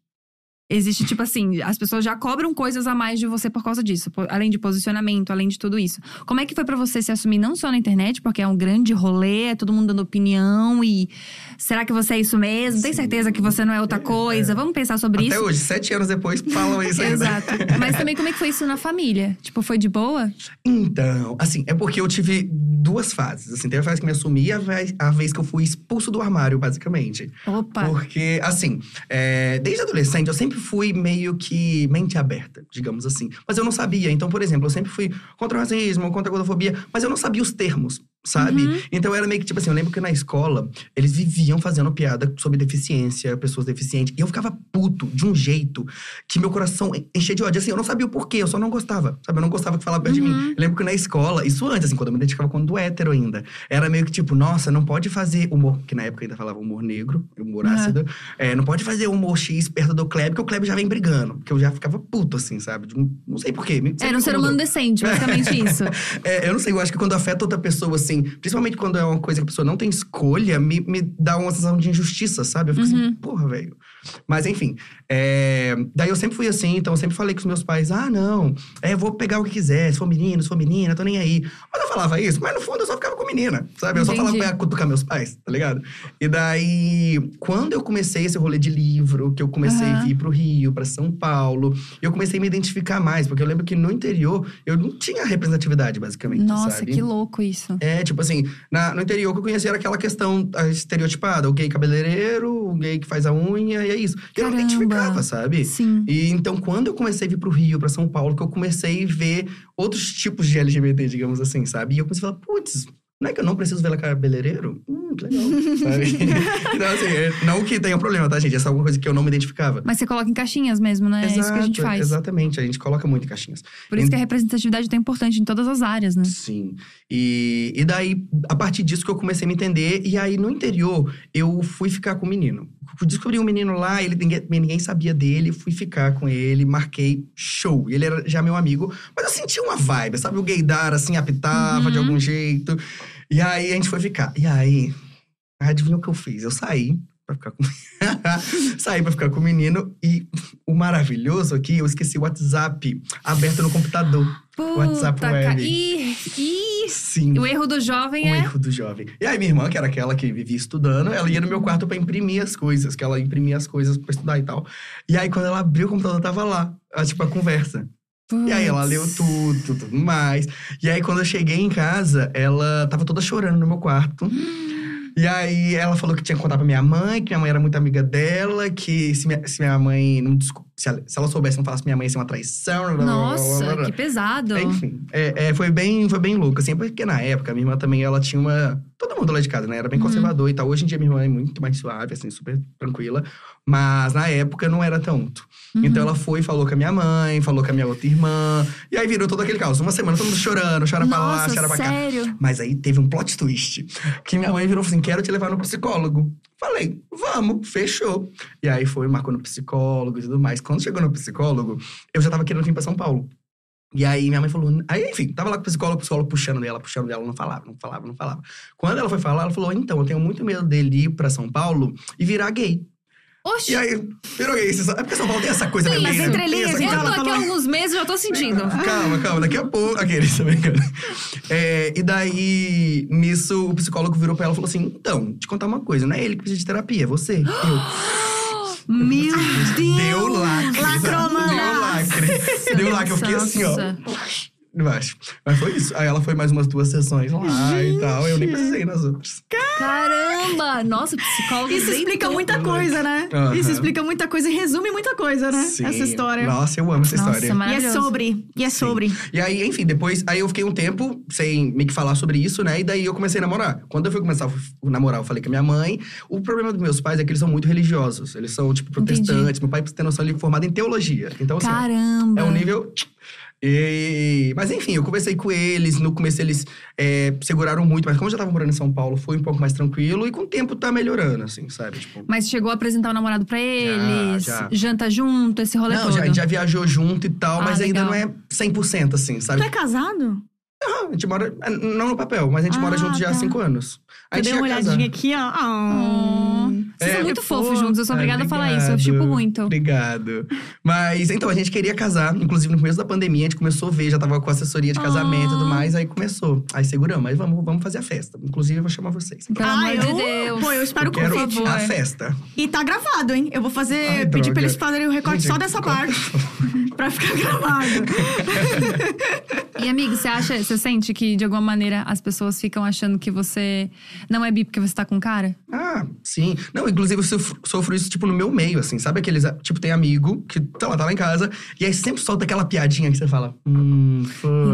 Existe, tipo assim, as pessoas já cobram coisas a mais de você por causa disso. po- Além de posicionamento, além de tudo isso. Como é que foi pra você se assumir não só na internet, porque é um grande rolê, é todo mundo dando opinião e. Será que você é isso mesmo? Tem certeza que você não é outra coisa? Vamos pensar sobre Até isso? hoje, sete anos depois, falam isso ainda. Exato. Mas também como é que foi isso na família? Tipo, foi de boa? Então, assim, é porque eu tive duas fases. Assim, teve a fase que me assumi e a vez, a vez que eu fui expulso do armário, basicamente. Opa. Porque, assim, é, desde adolescente eu sempre fui meio que mente aberta, digamos assim. Mas eu não sabia. Então, por exemplo, eu sempre fui contra o racismo, contra a gordofobia, mas eu não sabia os termos, sabe? Uhum. Então era meio que, tipo assim, eu lembro que na escola eles viviam fazendo piada sobre deficiência, pessoas deficientes. E eu ficava puto de um jeito que meu coração enchia de ódio. Assim, eu não sabia o porquê, eu só não gostava, sabe? Eu não gostava que falava perto de Uhum. mim. Eu lembro que na escola, isso antes, assim, quando eu me identificava quando hétero ainda, era meio que tipo, nossa, não pode fazer humor, que na época ainda falava humor negro, humor Uhum. ácido. É, não pode fazer humor X perto do Kleber, porque o Kleber já vem brigando. Porque eu já ficava puto, assim, sabe? De um- não sei porquê. Era um ser humano decente, basicamente isso. É, eu não sei, eu acho que quando afeta outra pessoa, assim, principalmente quando é uma coisa que a pessoa não tem escolha, me, me dá uma sensação de injustiça, sabe? Eu fico Uhum. assim, porra, velho. Mas enfim, é, daí eu sempre fui assim, então eu sempre falei com os meus pais: ah, não, é, eu vou pegar o que quiser, se for menino, se for menina, tô nem aí. Mas eu falava isso, mas no fundo eu só ficava com menina, sabe? Eu só Entendi. falava pra cutucar meus pais, tá ligado? E daí, quando eu comecei esse rolê de livro, que eu comecei a Aham. vir pro Rio, pra São Paulo, eu comecei a me identificar mais, porque eu lembro que no interior eu não tinha representatividade, basicamente, Nossa, sabe? que louco isso. É, tipo assim, na- no interior que eu conhecia era aquela questão estereotipada, o gay cabeleireiro, o gay que faz a unha, e é isso. E eu não identificava, sabe? Sim. E então, quando eu comecei a vir pro Rio, pra São Paulo, que eu comecei a ver outros tipos de LGBT, digamos assim, sabe? E eu comecei a falar, putz, não é que eu não preciso ver cabeleireiro? Hum, que legal, sabe? então, assim, é- não que tenha problema, tá, gente? Essa é alguma coisa que eu não me identificava. Mas você coloca em caixinhas mesmo, né? é isso que a gente Exato, faz. Exatamente, a gente coloca muito em caixinhas. Por isso que a representatividade é tão importante em todas as áreas, né? Sim. E, e daí, a partir disso que eu comecei a me entender. E aí, no interior, eu fui ficar com o menino. Descobri um menino lá, ele, ninguém, ninguém sabia dele. Fui ficar com ele, marquei show. Ele era já meu amigo. Mas eu senti uma vibe, sabe? O gaydar, assim, apitava de Uhum. algum jeito. E aí, a gente foi ficar. E aí, adivinha o que eu fiz? Eu saí pra ficar com... saí pra ficar com o menino. E o maravilhoso aqui, eu esqueci o WhatsApp aberto no computador. WhatsApp Puta web. ca- Ih, ih. Sim. O erro do jovem Um é. erro do jovem. E aí, minha irmã, que era aquela que vivia estudando, ela ia no meu quarto pra imprimir as coisas, que ela imprimia as coisas pra estudar e tal. E aí, quando ela abriu o computador, tava lá, tipo, a conversa. E aí, ela leu tudo, tudo mais. E aí, quando eu cheguei em casa, ela tava toda chorando no meu quarto. E aí, ela falou que tinha que contar pra minha mãe, que minha mãe era muito amiga dela, que se minha, se minha mãe não. desco- Se ela, se ela soubesse, não falasse minha mãe, ia ser uma traição. blá, blá, blá, blá, Nossa, que pesado. Enfim, é, é, foi, bem, foi bem louco, assim, porque na época, a minha irmã também, ela tinha uma... Todo mundo lá de casa, né? Era bem Uhum. conservador e tal. Hoje em dia, minha irmã é muito mais suave, assim, super tranquila. Mas na época, não era tanto. Uhum. Então, ela foi e falou com a minha mãe, falou com a minha outra irmã. E aí, virou todo aquele caos. Uma semana, todo mundo chorando, chora pra lá, Nossa, chora pra cá. sério? Mas aí, teve um plot twist. Que minha mãe virou e falou assim, quero te levar no psicólogo. Falei, vamos, fechou. E aí, foi, marcou no psicólogo e tudo mais. Quando chegou no psicólogo, eu já tava querendo vir pra São Paulo. E aí minha mãe falou. Aí, enfim, tava lá com o psicólogo, o psicólogo puxando dela, puxando dela, não falava, não falava, não falava. Quando ela foi falar, ela falou: então, eu tenho muito medo dele ir pra São Paulo e virar gay. Oxi! E aí, virou gay. É porque São Paulo tem essa coisa, né? Mas Lena? entre linhas, eu tô aqui há alguns meses e já tô sentindo. Calma, calma, daqui a pouco. Aqueles, tá brincando. É, e daí, nisso, o psicólogo virou pra ela e falou assim: então, te contar uma coisa, não é ele que precisa de terapia, é você. Eu, Meu Deus! deu lacre. Lacrou, Deu lacre. Deu lacre. Eu fiquei assim, ó. Embaixo. Mas foi isso. Aí ela foi mais umas duas sessões lá e tal. Eu nem precisei nas outras. Caramba! Nossa, psicólogo Isso explica deitou. muita coisa, né? Aham. Isso explica muita coisa e resume muita coisa, né? Sim. Essa história. Nossa, eu amo essa Nossa, história. E é sobre. E é Sim. sobre. E aí, enfim, depois, aí eu fiquei um tempo sem meio que falar sobre isso, né? E daí eu comecei a namorar. Quando eu fui começar a namorar, eu falei com a minha mãe. O problema dos meus pais é que eles são muito religiosos. Eles são, tipo, protestantes. Meu pai, pra você ter noção, ele é formado em teologia. Então, assim, Caramba! é um nível. E- mas enfim, eu conversei com eles. No começo eles é, seguraram muito, mas como eu já tava morando em São Paulo, foi um pouco mais tranquilo. E com o tempo tá melhorando, assim, sabe? Tipo, Mas chegou a apresentar o namorado pra eles? já. Janta junto, esse rolê não, todo? já, a gente já viajou junto e tal, Ah, mas ainda legal. não é 100% assim, sabe? Tu é casado? A gente mora. Não no papel, mas a gente Ah, mora junto já há tá. cinco anos. A Eu gente dei uma olhadinha aqui, ó. Oh. Oh. Vocês É, são muito fofos fofo. juntos, eu sou obrigada a falar isso. Eu tipo obrigado. muito. Obrigado. Mas então, a gente queria casar. Inclusive, no começo da pandemia, a gente começou a ver, já tava com assessoria de casamento e tudo Ah. mais. Aí começou. Aí seguramos, mas vamos, vamos fazer a festa. Inclusive, eu vou chamar vocês. Pelo Ah, amor de eu- Deus. Pô, eu espero Eu o quero convite. a festa. E tá gravado, hein? Eu vou fazer. Ai, pedir droga. pra eles fazerem o recorte Gente, só dessa qual- parte. pra ficar gravado. E amigo, você acha, você sente que de alguma maneira as pessoas ficam achando que você não é bi porque você tá com cara? Ah, sim. Não, inclusive eu sofro, sofro isso, tipo, no meu meio, assim. Sabe aqueles. Tipo, tem amigo que, sei lá, tá lá em casa. E aí sempre solta aquela piadinha que você fala. Hum,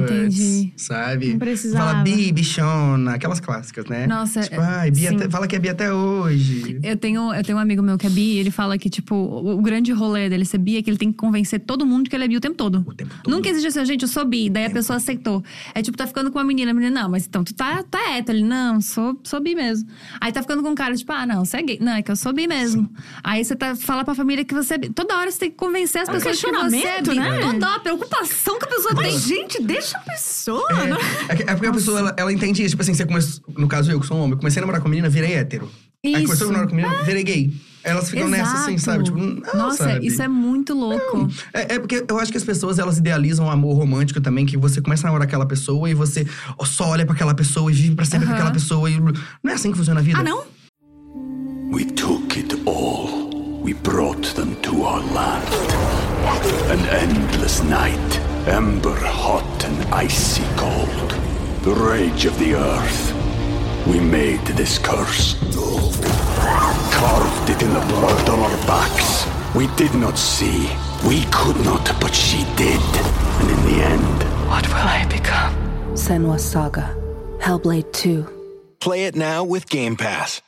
Entendi. putz. Sabe? Não precisava. Fala bi, bichona. Aquelas clássicas, né? Nossa, Tipo, ai, bi sim. até, fala que é bi até hoje. Eu tenho, eu tenho um amigo meu que é bi, e ele fala que, tipo, o, o grande rolê dele ser bi é que ele tem que convencer todo mundo que ele é bi o tempo todo. O tempo todo. Nunca existe assim, gente, eu sou bi. Daí a pessoa aceitou. É tipo, tá ficando com uma menina. A menina, não, mas então tu tá, tá hétero. Ele, não, sou, sou bi mesmo. Aí tá ficando com um cara, tipo, ah, não, você é gay. Não, é que eu sou bi mesmo. Aí você tá, fala pra família que você é bi. Toda hora você tem que convencer as É um pessoas que você é bi. né? Toda hora, a preocupação que a pessoa Mas, tem. gente, deixa a pessoa, É, né? é, que- é porque a pessoa, ela, ela entende isso. Tipo assim, você começou… No caso, eu que sou um homem. Comecei a namorar com a menina, virei hétero. Aí Isso. começou a namorar com a menina, virei gay. Elas ficam nessa assim, Exato. sabe? Tipo, não, Nossa, sabe? isso é muito louco. É, é porque eu acho que as pessoas, elas idealizam o amor romântico também, que você começa a namorar aquela pessoa e você só olha pra aquela pessoa e vive pra sempre com aquela pessoa. E... Não é assim que funciona a vida. Ah, não? We took it all. We brought them to our land. An endless night, ember hot and icy cold. The rage of the earth. We made this curse. Carved it in the blood on our backs. We did not see. We could not, but she did. And in the end, What will I become? Senwa Saga. Hellblade 2. Play it now with Game Pass.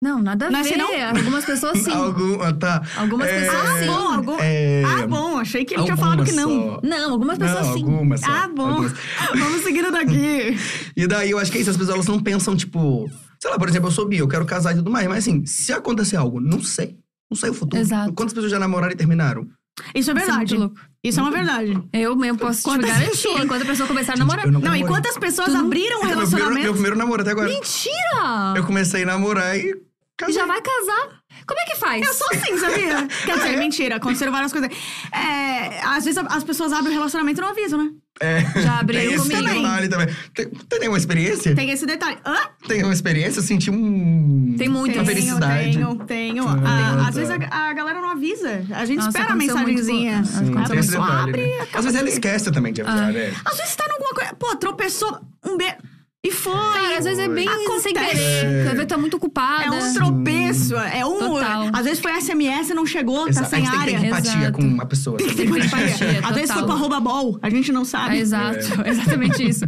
Não, nada a Não é ver. assim, não? Algumas pessoas sim. Algum, tá. Algumas É, pessoas Ah, sim. bom, algum... É, ah, bom, achei que ele tinha falado que não. só. Não, algumas pessoas Não, sim. algumas só. Ah, bom. Algumas. Vamos seguindo daqui. E daí eu acho que é isso, as pessoas elas não pensam, tipo, sei lá, por exemplo, eu sou bi, eu quero casar e tudo mais, mas assim, se acontecer algo, não sei. Não sei o futuro. Exato. Quantas pessoas já namoraram e terminaram? Isso é Isso é verdade. louco. Isso é uma verdade. Eu mesmo posso te Quantas garantir. pessoas? Quando a pessoa começar a namorar. não- Não, e quantas pessoas Tu abriram um Meu primeiro, relacionamento? meu primeiro namoro até agora. Mentira! Eu comecei a namorar e E casei. já vai casar. Como é que faz? Eu sou assim, sabia? Quer dizer, mentira, aconteceram várias coisas. É, às vezes as pessoas abrem o relacionamento e não avisam, né? É. Já abriram tem esse comigo. detalhe também. Tem, tem nenhuma experiência? Tem esse detalhe. Hã? Tem uma experiência? Eu senti um... Tem muito. Uma Tenho, felicidade. tenho, tenho. Ah, Ah, às vezes a, a galera não avisa. A gente Nossa, espera a mensagenzinha. Sim, a Tem esse pessoa detalhe, abre né? e acaba Às vezes ela que- esquece também de avisar, né? Às vezes tá em alguma coisa. Pô, tropeçou um beijo. E foi. Cara, às vezes é bem sem Acontece. querer. Às vezes tá muito ocupada. É um tropeço. É um. Total. Às vezes foi SMS e não chegou, tá Exato. A sem gente tem que área. ter empatia Exato. com uma pessoa. Tem que ter empatia, Às vezes foi total. pro arroba bol, a gente não É, sabe. exato, exatamente isso.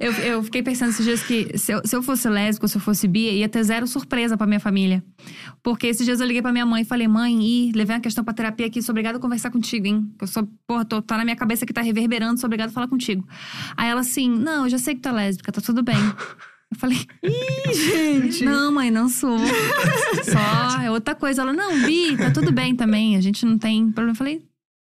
Eu, eu fiquei pensando esses dias que se eu, se eu fosse lésbica ou se eu fosse bi, ia ter zero surpresa pra minha família. Porque esses dias eu liguei pra minha mãe e falei, mãe, ih, levei uma questão pra terapia aqui, sou obrigada a conversar contigo, hein? Eu sou, porra, tô, tá na minha cabeça que tá reverberando, sou obrigada a falar contigo. Aí ela assim, não, eu já sei que tu é lésbica, tá tudo bem. Eu falei, Ih, gente. não, mãe, não sou. Só é outra coisa. Ela, não, bi, tá tudo bem também, a gente não tem problema. Eu falei,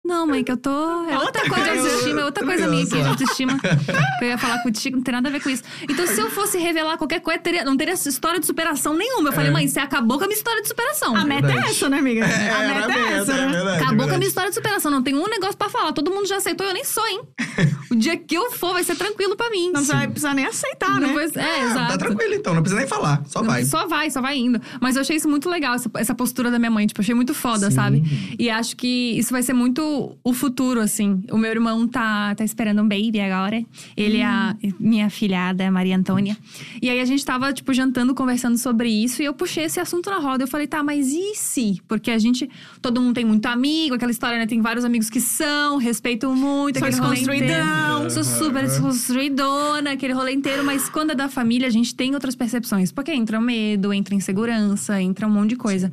Não, mãe, que eu tô. É outra coisa de autoestima, é outra coisa minha aqui de autoestima. Que eu ia falar contigo, não tem nada a ver com isso. Então, se eu fosse revelar qualquer coisa, teria, não teria história de superação nenhuma. Eu falei, mãe, você acabou com a minha história de superação. A meta é Verdade. essa, né, amiga? É, a meta é meta, essa, é né? verdade, Acabou com a verdade. minha história de superação. Não tem um negócio pra falar. Todo mundo já aceitou, eu nem sou, hein? O dia que eu for, vai ser tranquilo pra mim. Não você vai precisar nem aceitar, Não né? vai- é, Ah, exato. Tá tranquilo então, não precisa nem falar, só vai. Só vai, só vai indo. Mas eu achei isso muito legal, essa, essa postura da minha mãe. Tipo, achei muito foda, Sim. sabe? E acho que isso vai ser muito o futuro, assim. O meu irmão tá, tá esperando um baby agora. Ele é a minha filhada, Maria Antônia. E aí a gente tava, tipo, jantando, conversando sobre isso. E eu puxei esse assunto na roda. Eu falei, tá, mas e se? Porque a gente, todo mundo tem muito amigo, aquela história, né? Tem vários amigos que são, respeitam muito, Sou desconstruidão. Sou super desconstruidona, aquele rolê inteiro. Mas quando é da família, a gente tem outras percepções. Porque entra medo, entra insegurança, entra um monte de coisa.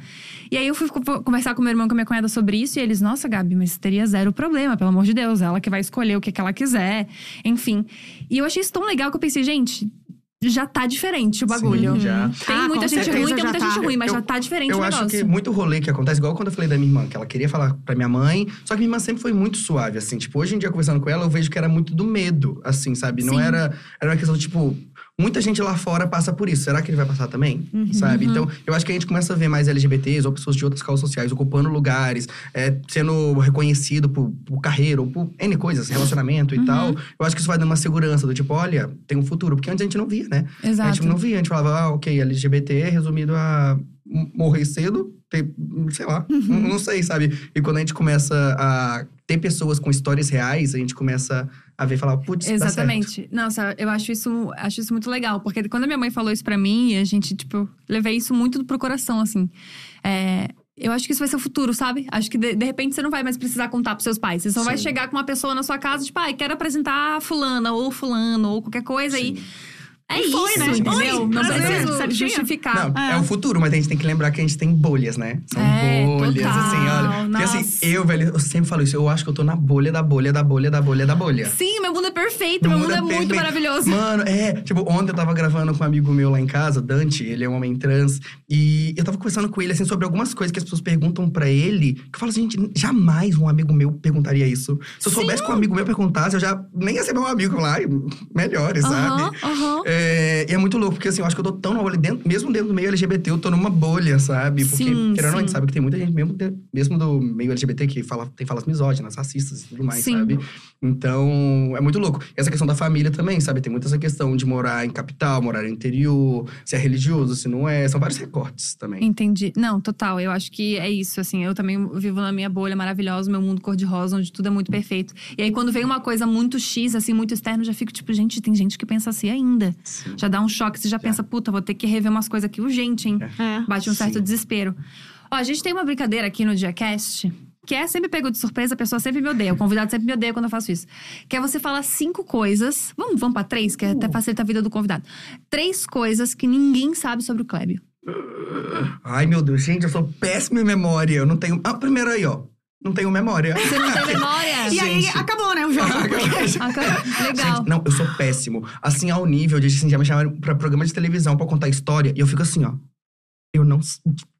E aí eu fui co- conversar com meu irmão e com a minha cunhada sobre isso. E eles, nossa, Gabi, mas teria zero problema, pelo amor de Deus. Ela que vai escolher o que, que ela quiser. Enfim. E eu achei isso tão legal que eu pensei, gente, já tá diferente o bagulho. Sim, já. Tem Ah, muita gente ruim, tem muita tá. gente ruim, mas Eu- já tá diferente Eu o acho negócio. que muito rolê que acontece, igual quando eu falei da minha irmã, que ela queria falar pra minha mãe, só que minha irmã sempre foi muito suave, assim. Tipo, hoje em dia, conversando com ela, eu vejo que era muito do medo, assim, sabe? Não Sim. era. Era uma questão, tipo. Muita gente lá fora passa por isso. Será que ele vai passar também? Sabe? Então, eu acho que a gente começa a ver mais LGBTs ou pessoas de outras causas sociais ocupando lugares, é, sendo reconhecido por, por carreira ou por N coisas, relacionamento e tal. Eu acho que isso vai dando uma segurança do tipo, olha, tem um futuro. Porque antes a gente não via, né? A Exato. gente não via, a gente falava, ah, ok, LGBT é resumido a morrer cedo, ter, sei lá, não não sei, sabe? E quando a gente começa a ter pessoas com histórias reais, a gente começa a ver e falar, putz, tá certo. Exatamente. Nossa, eu acho isso, acho isso muito legal. Porque quando a minha mãe falou isso pra mim, a gente, tipo, levei isso muito pro coração, assim. É, eu acho que isso vai ser o futuro, sabe? Acho que de, de repente você não vai mais precisar contar pros seus pais. Você só vai Sim. chegar com uma pessoa na sua casa, tipo, ai, quero apresentar a fulana ou fulano ou qualquer coisa aí. É E isso, né? entendeu? Oi, não prazer, preciso certinho. justificar. Não, é. É. o futuro, mas a gente tem que lembrar que a gente tem bolhas, né? São É, bolhas, total, assim, olha. Porque assim, eu, velho, eu sempre falo isso, eu acho que eu tô na bolha da bolha da bolha da bolha da bolha. Sim, meu mundo é perfeito, meu mundo é muito perfeito. maravilhoso. Mano, é. Tipo, ontem eu tava gravando com um amigo meu lá em casa, Dante, ele é um homem trans. E eu tava conversando com ele, assim, sobre algumas coisas que as pessoas perguntam pra ele. Que eu falo assim, gente, jamais um amigo meu perguntaria isso. Se eu soubesse que um amigo meu perguntasse, eu já nem ia ser meu amigo lá. e Melhores, sabe? Aham, aham. É, e é muito louco, porque assim, eu acho que eu tô tão na bolha, dentro, mesmo dentro do meio LGBT, eu tô numa bolha, sabe? Porque, Sim, querendo ou não, a gente sim. sabe que tem muita gente, mesmo, de- mesmo do meio LGBT, que fala, tem falas misóginas, racistas e tudo mais, Sim. sabe? Então, é muito louco. E essa questão da família também, sabe? Tem muita essa questão de morar em capital, morar no interior, se é religioso, se não é. São vários recortes também. Entendi. Não, total. Eu acho que é isso, assim. Eu também vivo na minha bolha maravilhosa, meu mundo cor-de-rosa, onde tudo é muito perfeito. E aí, quando vem uma coisa muito X, assim, muito externo, eu já fico tipo, gente, tem gente que pensa assim ainda. Já dá um choque, você já, pensa, puta, vou ter que rever umas coisas aqui urgente, hein? É. Bate um certo Sim. desespero. Ó, a gente tem uma brincadeira aqui no DiaCast. Que é sempre pego de surpresa, a pessoa sempre me odeia. O convidado sempre me odeia quando eu faço isso. Que é você falar cinco coisas. Vamos, vamos pra três, que até facilita a vida do convidado. Três coisas que ninguém sabe sobre o Clébio. Ai, meu Deus, gente, eu sou péssimo em memória. Eu não tenho. Ah, primeiro aí, ó. Não tenho memória. Você não tem memória? E aí, Gente. acabou, né, o jogo. Ah, Legal. Gente, não, eu sou péssimo. Assim, ao nível de assim, já me chamaram pra programa de televisão pra contar história. E eu fico assim, ó. Eu não.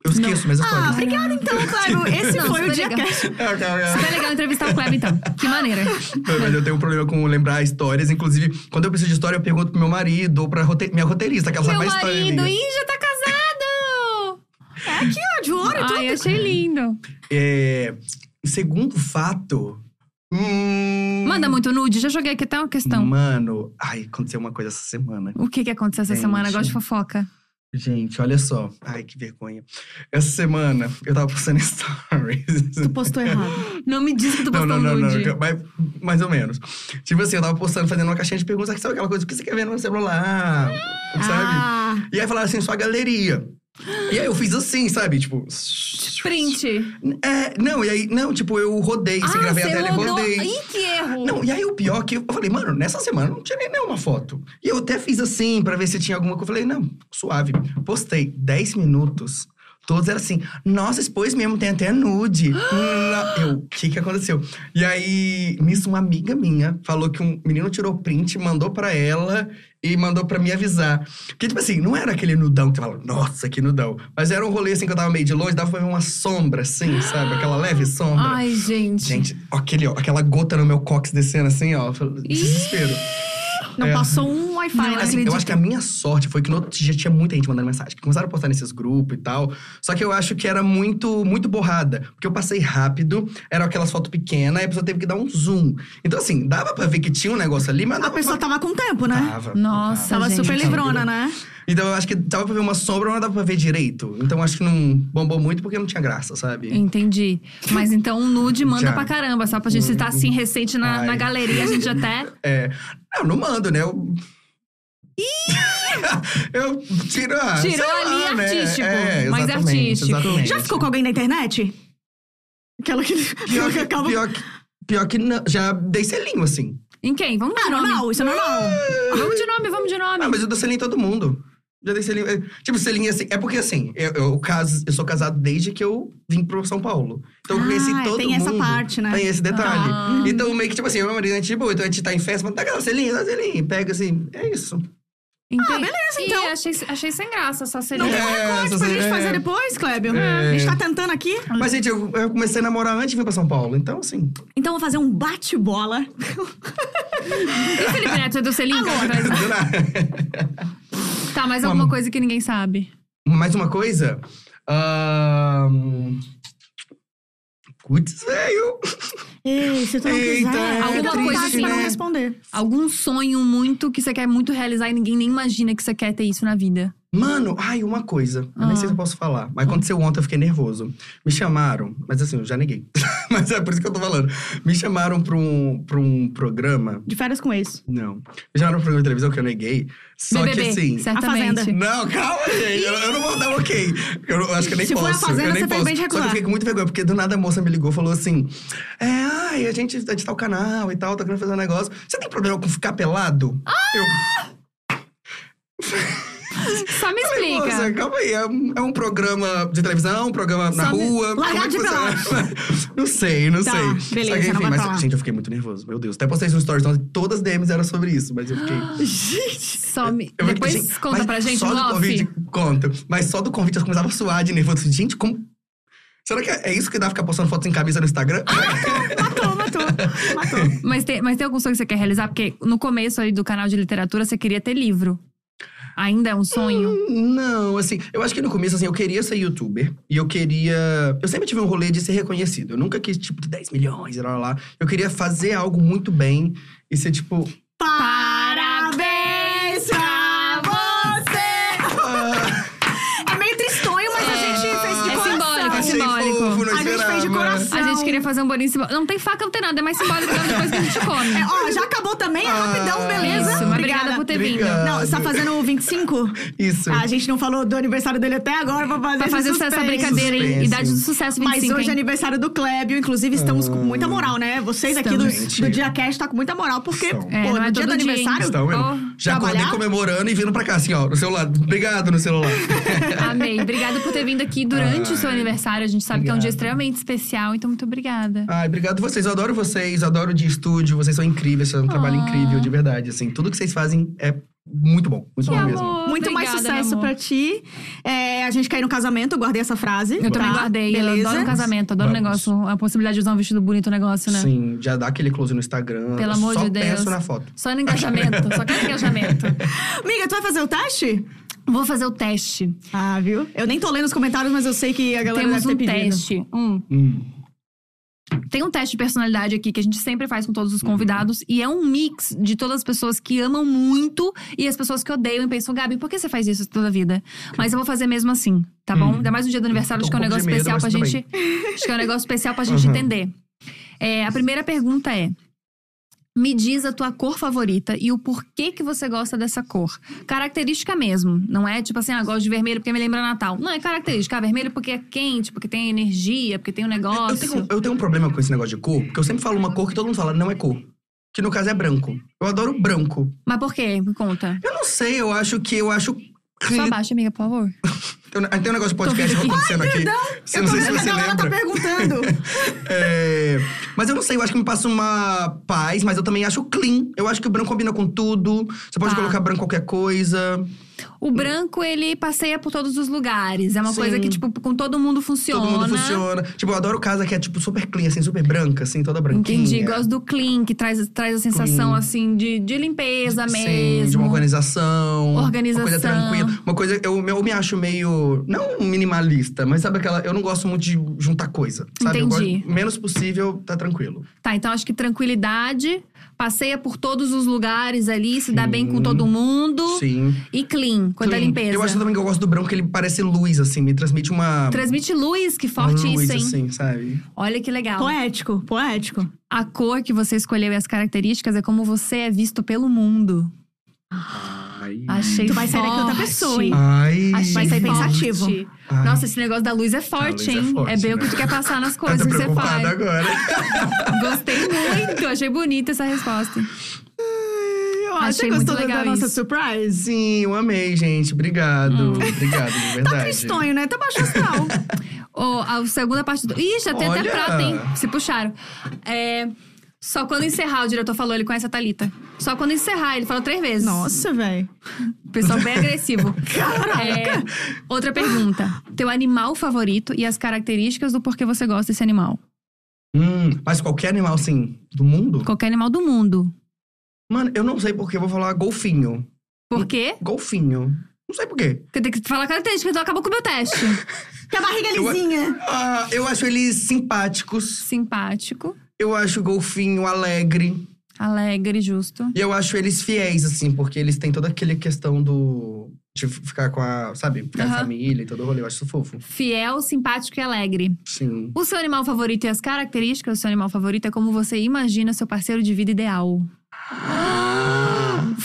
Eu esqueço minhas Ah, histórias. obrigada então, Cléber. Esse Não, foi o super dia legal. que... Super legal entrevistar o Clébio, então. Que maneira. Mas eu tenho um problema com lembrar histórias. Inclusive, quando eu preciso de história, eu pergunto pro meu marido ou pra rote- minha roteirista, que ela Meu sabe mais história marido, minha. ih, já tá casado! É aqui, ó, tudo. Ai, achei lindo. É, segundo fato. Hum, Manda muito nude, já joguei aqui até uma questão. Mano, ai, aconteceu uma coisa essa semana. O que que aconteceu essa Gente. semana? Gosto de fofoca. Gente, olha só. Ai, que vergonha. Essa semana, eu tava postando stories. Tu postou errado. Não me diz que tu Não, postou não, não, nude. não. Mas, mais ou menos. Tipo assim, eu tava postando, fazendo uma caixinha de perguntas. Sabe aquela coisa? O que você quer ver no celular? Sabe? Ah, E aí falaram assim, sua galeria. E aí eu fiz assim, sabe? Tipo. Print. É, não, e aí, não, tipo, eu rodei, assim, ah, gravei a tela e rodou. rodei. Ih, que erro. Não, e aí o pior é que eu falei, mano, nessa semana não tirei nenhuma foto. E eu até fiz assim, pra ver se tinha alguma coisa. Eu falei, não, suave. Postei 10 minutos. Todos eram assim, nossa, expôs mesmo, tem até nude. Eu, o que que aconteceu? E aí, nisso, uma amiga minha falou que um menino tirou print, mandou pra ela e mandou pra me avisar. Porque, tipo assim, não era aquele nudão que você fala, nossa, que nudão. Mas era um rolê assim que eu tava meio de longe, dava pra ver uma sombra, assim, sabe? Aquela leve sombra. Ai, gente. Gente, aquele, ó, aquela gota no meu cox descendo assim, ó. Desespero. Não É. passou um Wi-Fi, Não né? Assim, acredito. eu acho que a minha sorte foi que no outro dia tinha muita gente mandando mensagem. Que começaram a postar nesses grupos e tal. Só que eu acho que era muito, muito borrada. Porque eu passei rápido, eram aquelas fotos pequenas, e a pessoa teve que dar um zoom. Então, assim, dava pra ver que tinha um negócio ali, mas A pessoa pra... tava com tempo, né? Tava, Nossa, Tava gente. super livrona, né? Então eu acho que dava pra ver uma sombra, mas não dava pra ver direito. Então eu acho que não bombou muito porque não tinha graça, sabe? Entendi. Mas então um nude manda Já. pra caramba, só pra gente citar assim recente na, Ai. na galeria, a gente até. É. Não, não mando, né? Eu. eu tiro. ah, Tirou ali lá, né? artístico, É, mais artístico. exatamente. Já ficou com alguém da internet? Aquela que, Pior que acaba. pior que, pior que não, já dei selinho, assim. Em quem? Vamos de Ah, nome. normal, isso é normal. Vamos de nome, vamos de nome. Ah, mas eu dou selinho em todo mundo. Já dei selinho. é, Tipo, selinho assim. É porque assim, eu, eu, caso, eu sou casado desde que eu vim pro São Paulo. Então eu Ah, conheci todo tem mundo. essa parte, né? Tem esse detalhe. Ah. Então, meio que, tipo assim, eu e meu marido, a gente, tipo, então a gente tá em festa, mas dá aquela selinho, dá selinho. Pega assim, é isso. Entendi. Ah, beleza, então. Ih, achei, achei sem graça essa seria. Não tem É, essa pra gente seria- fazer depois, Clébio? É. A gente tá tentando aqui. Mas, gente, eu, eu comecei a namorar antes de vir pra São Paulo. Então, assim. Então, vou fazer um bate-bola. E Felipe Neto, é do selinho que ela traz? Tá, mais alguma Vamos. coisa que ninguém sabe. Mais uma coisa. Ahn, Putz, velho. Ei, se tu não Eita, quiser, é alguma triste, coisa pra não responder. Algum sonho muito que você quer muito realizar e ninguém nem imagina que você quer ter isso na vida. Mano, ai, uma coisa. Eu Ah. nem sei se eu posso falar. Mas aconteceu ontem, eu fiquei nervoso. Me chamaram, mas assim, eu já neguei. mas é por isso que eu tô falando. Me chamaram pra um, pra um programa. De férias com ex. Não. Me chamaram pra um programa de televisão que eu neguei. Só BBB, que assim. certamente. A Fazenda. Não, calma, gente. Eu, eu não vou dar um ok. Eu, eu acho que eu nem Se for a posso. Fazenda, eu nem você fez posso. bem de Só que eu fiquei com muita vergonha, porque do nada a moça me ligou e falou assim: É, ai, a gente, a gente tá o canal e tal, tá querendo fazer um negócio. Você tem problema com ficar pelado? Eu. Só me Falei, moça, explica. calma aí. É um, é um programa de televisão, um programa na Só me- rua. Largar é que de você- não sei, não Tá, sei. beleza, que, enfim, mas, falar. gente, eu fiquei muito nervoso. Meu Deus. Até postei isso no stories, então todas as DMs eram sobre isso, mas eu fiquei. Só me... Eu fiquei, Depois gente, conta pra gente só do off. convite, conta. Mas só do convite eu começava a suar de nervoso. Gente, como. Será que é isso que dá ficar postando fotos sem camisa no Instagram? Matou, matou. Matou. Mas tem, mas tem algum sonho que você quer realizar? Porque no começo aí do canal de literatura você queria ter livro. Ainda é um sonho? Não, assim, eu acho que no começo, assim, eu queria ser youtuber. E eu queria. Eu sempre tive um rolê de ser reconhecido. Eu nunca quis, tipo, 10 milhões, lá, lá. Eu queria fazer algo muito bem e ser, tipo. Parabéns queria fazer um bolinho simbólico. Não tem faca, não tem nada. É mais simbólico depois que a gente come. É, ó, já acabou também, é rapidão, Ah, beleza? Isso, mas obrigada por ter vindo. Obrigado. Não, você tá fazendo o 25? Isso. Ah, a gente não falou do aniversário dele até agora pra fazer Pra fazer esse essa suspense. brincadeira, hein? Suspense. Idade do sucesso 25, Mas hoje é hein? aniversário do Clébio, inclusive estamos com muita moral, né? Vocês aqui do, do Dia Cast tá com muita moral, porque, São. pô, É, não é no dia do aniversário. Oh, já acordei comemorando e vindo pra cá, assim, ó, no celular. Obrigado no celular. Amei. Obrigada por ter vindo aqui durante o seu Ai, aniversário. A gente sabe que é um dia obrigado. extremamente especial, então muito obrigada. Ai, obrigado vocês. Eu adoro vocês, eu adoro de estúdio. Vocês são incríveis, vocês fazem um trabalho Ah. incrível, de verdade. Assim, tudo que vocês fazem é muito bom. Muito Que bom mesmo. amor. Muito mais Obrigada, sucesso meu amor. pra ti. É, a gente quer ir no casamento, eu guardei essa frase. Eu também tá? guardei. Eu Beleza? adoro um casamento, adoro o Vamos. negócio. A possibilidade de usar um vestido bonito, o negócio, né? Sim, já dá aquele close no Instagram. Pelo Eu amor só de Deus. penso na foto. Só no engajamento. só quero engajamento. Amiga, tu vai fazer o teste? Vou fazer o teste. Ah, viu? Eu nem tô lendo os comentários, mas eu sei que a galera Temos deve um ter pedido. teste. Hum. Hum. Tem um teste de personalidade aqui que a gente sempre faz com todos Uhum. os convidados. E é um mix de todas as pessoas que amam muito e as pessoas que odeiam e pensam, Gabi, por que você faz isso toda a vida? Mas eu vou fazer mesmo assim, tá bom? Hum. Ainda mais no dia do aniversário, acho que é um com um pouco negócio de medo, especial pra gente. Acho que é um negócio especial pra gente Uhum. entender. É, a primeira pergunta é. Me diz a tua cor favorita e o porquê que você gosta dessa cor. Característica mesmo. Não é tipo assim, ah, gosto de vermelho porque me lembra Natal. Não, é característica. Ah, vermelho porque é quente, porque tem energia, porque tem um Eu negócio. tenho, eu tenho um problema com esse negócio de cor, porque eu sempre falo uma cor que todo mundo fala, não é cor. Que no caso é branco. Eu adoro branco. Mas por quê? Me conta. Eu não sei, eu acho que eu acho. Só abaixa, amiga, por favor. Tem um negócio de podcast acontecendo aqui. Perdão, Você eu não tô sei se você tá perguntando. É, mas eu não sei, eu acho que me passa uma paz, mas eu também acho clean. Eu acho que o branco combina com tudo. Você pode Tá. colocar branco em qualquer coisa. O branco, ele passeia por todos os lugares. É uma Sim. coisa que, tipo, com todo mundo funciona. Todo mundo funciona. Tipo, eu adoro casa que é, tipo, super clean, assim, super branca, assim, toda branquinha. Entendi. Gosto do clean, que traz, traz a sensação, Clean. assim, de, de limpeza Sim, mesmo. de uma organização. Organização. Uma coisa tranquila. Uma coisa, eu, eu me acho meio. Não minimalista, mas sabe aquela. Eu não gosto muito de juntar coisa. Sabe? Eu Entendi. gosto, menos possível, tá tranquilo. Tá, então acho que tranquilidade, passeia por todos os lugares ali, se dá bem com todo mundo. Sim. E clean, quando é Clean. limpeza. Eu acho também que eu gosto do branco, que ele parece luz, assim, me transmite uma. Transmite luz, que uma forte luz, isso, hein? assim, sabe? Olha que legal. poético, poético. A cor que você escolheu e as características é como você é visto pelo mundo. Ai. Achei Tu vai sair daqui outra pessoa, hein? Ai. Achei Vai sair forte. pensativo. Ai. Nossa, esse negócio da luz é forte, luz é hein? forte, é bem o né? que tu quer passar nas Eu coisas tô que você faz. agora. Gostei muito, achei bonita essa resposta. Eu Achei que muito gostou da- legal da nossa isso. surprise. Sim, eu amei, gente. Obrigado. Hum. Obrigado, de Tá verdade. tristonho, né? Tá baixo astral. Ô, a segunda parte do. Ih, já tem até Olha! prata, hein? Se puxaram. É. Só quando encerrar, o diretor falou, ele conhece a Thalita. Só quando encerrar, ele falou três vezes. Nossa, velho. Pessoal bem agressivo. É, outra pergunta. Teu animal favorito e as características do porquê você gosta desse animal. Hum, mas qualquer animal, assim, do mundo? Qualquer animal do mundo. Mano, eu não sei porque eu vou falar golfinho. Por quê? Golfinho. Não sei por quê. Porque tem que falar característica, então acabou com o meu teste. Que a barriga Eu- lisinha. Ah, eu acho eles simpáticos. Simpático, Eu acho o golfinho alegre. alegre, justo. E eu acho eles fiéis, assim, porque eles têm toda aquela questão do. De ficar com a. Sabe? Ficar com Aham. a família e todo o rolê. Eu acho isso fofo. Fiel, simpático e alegre. Sim. O seu animal favorito e as características do seu animal favorito é como você imagina seu parceiro de vida ideal.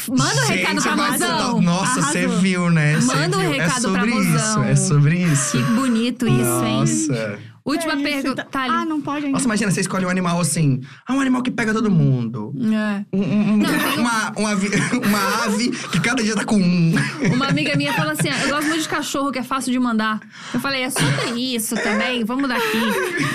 Manda um Gente, recado pra mozão. Nossa, você viu, né? Manda um viu. recado é pra sobre mozão. isso. É sobre isso. Que bonito isso, hein? Última É pergunta. tá- Thali. Ah, não pode ainda. Nossa, imagina, você escolhe um animal assim. Ah, um animal que pega todo mundo. É. Um- um- um- Não, um- uma, uma, ave, uma ave que cada dia tá com um. Uma amiga minha falou assim: eu gosto muito de cachorro, que é fácil de mandar. Eu falei, é sobre isso também, vamos daqui.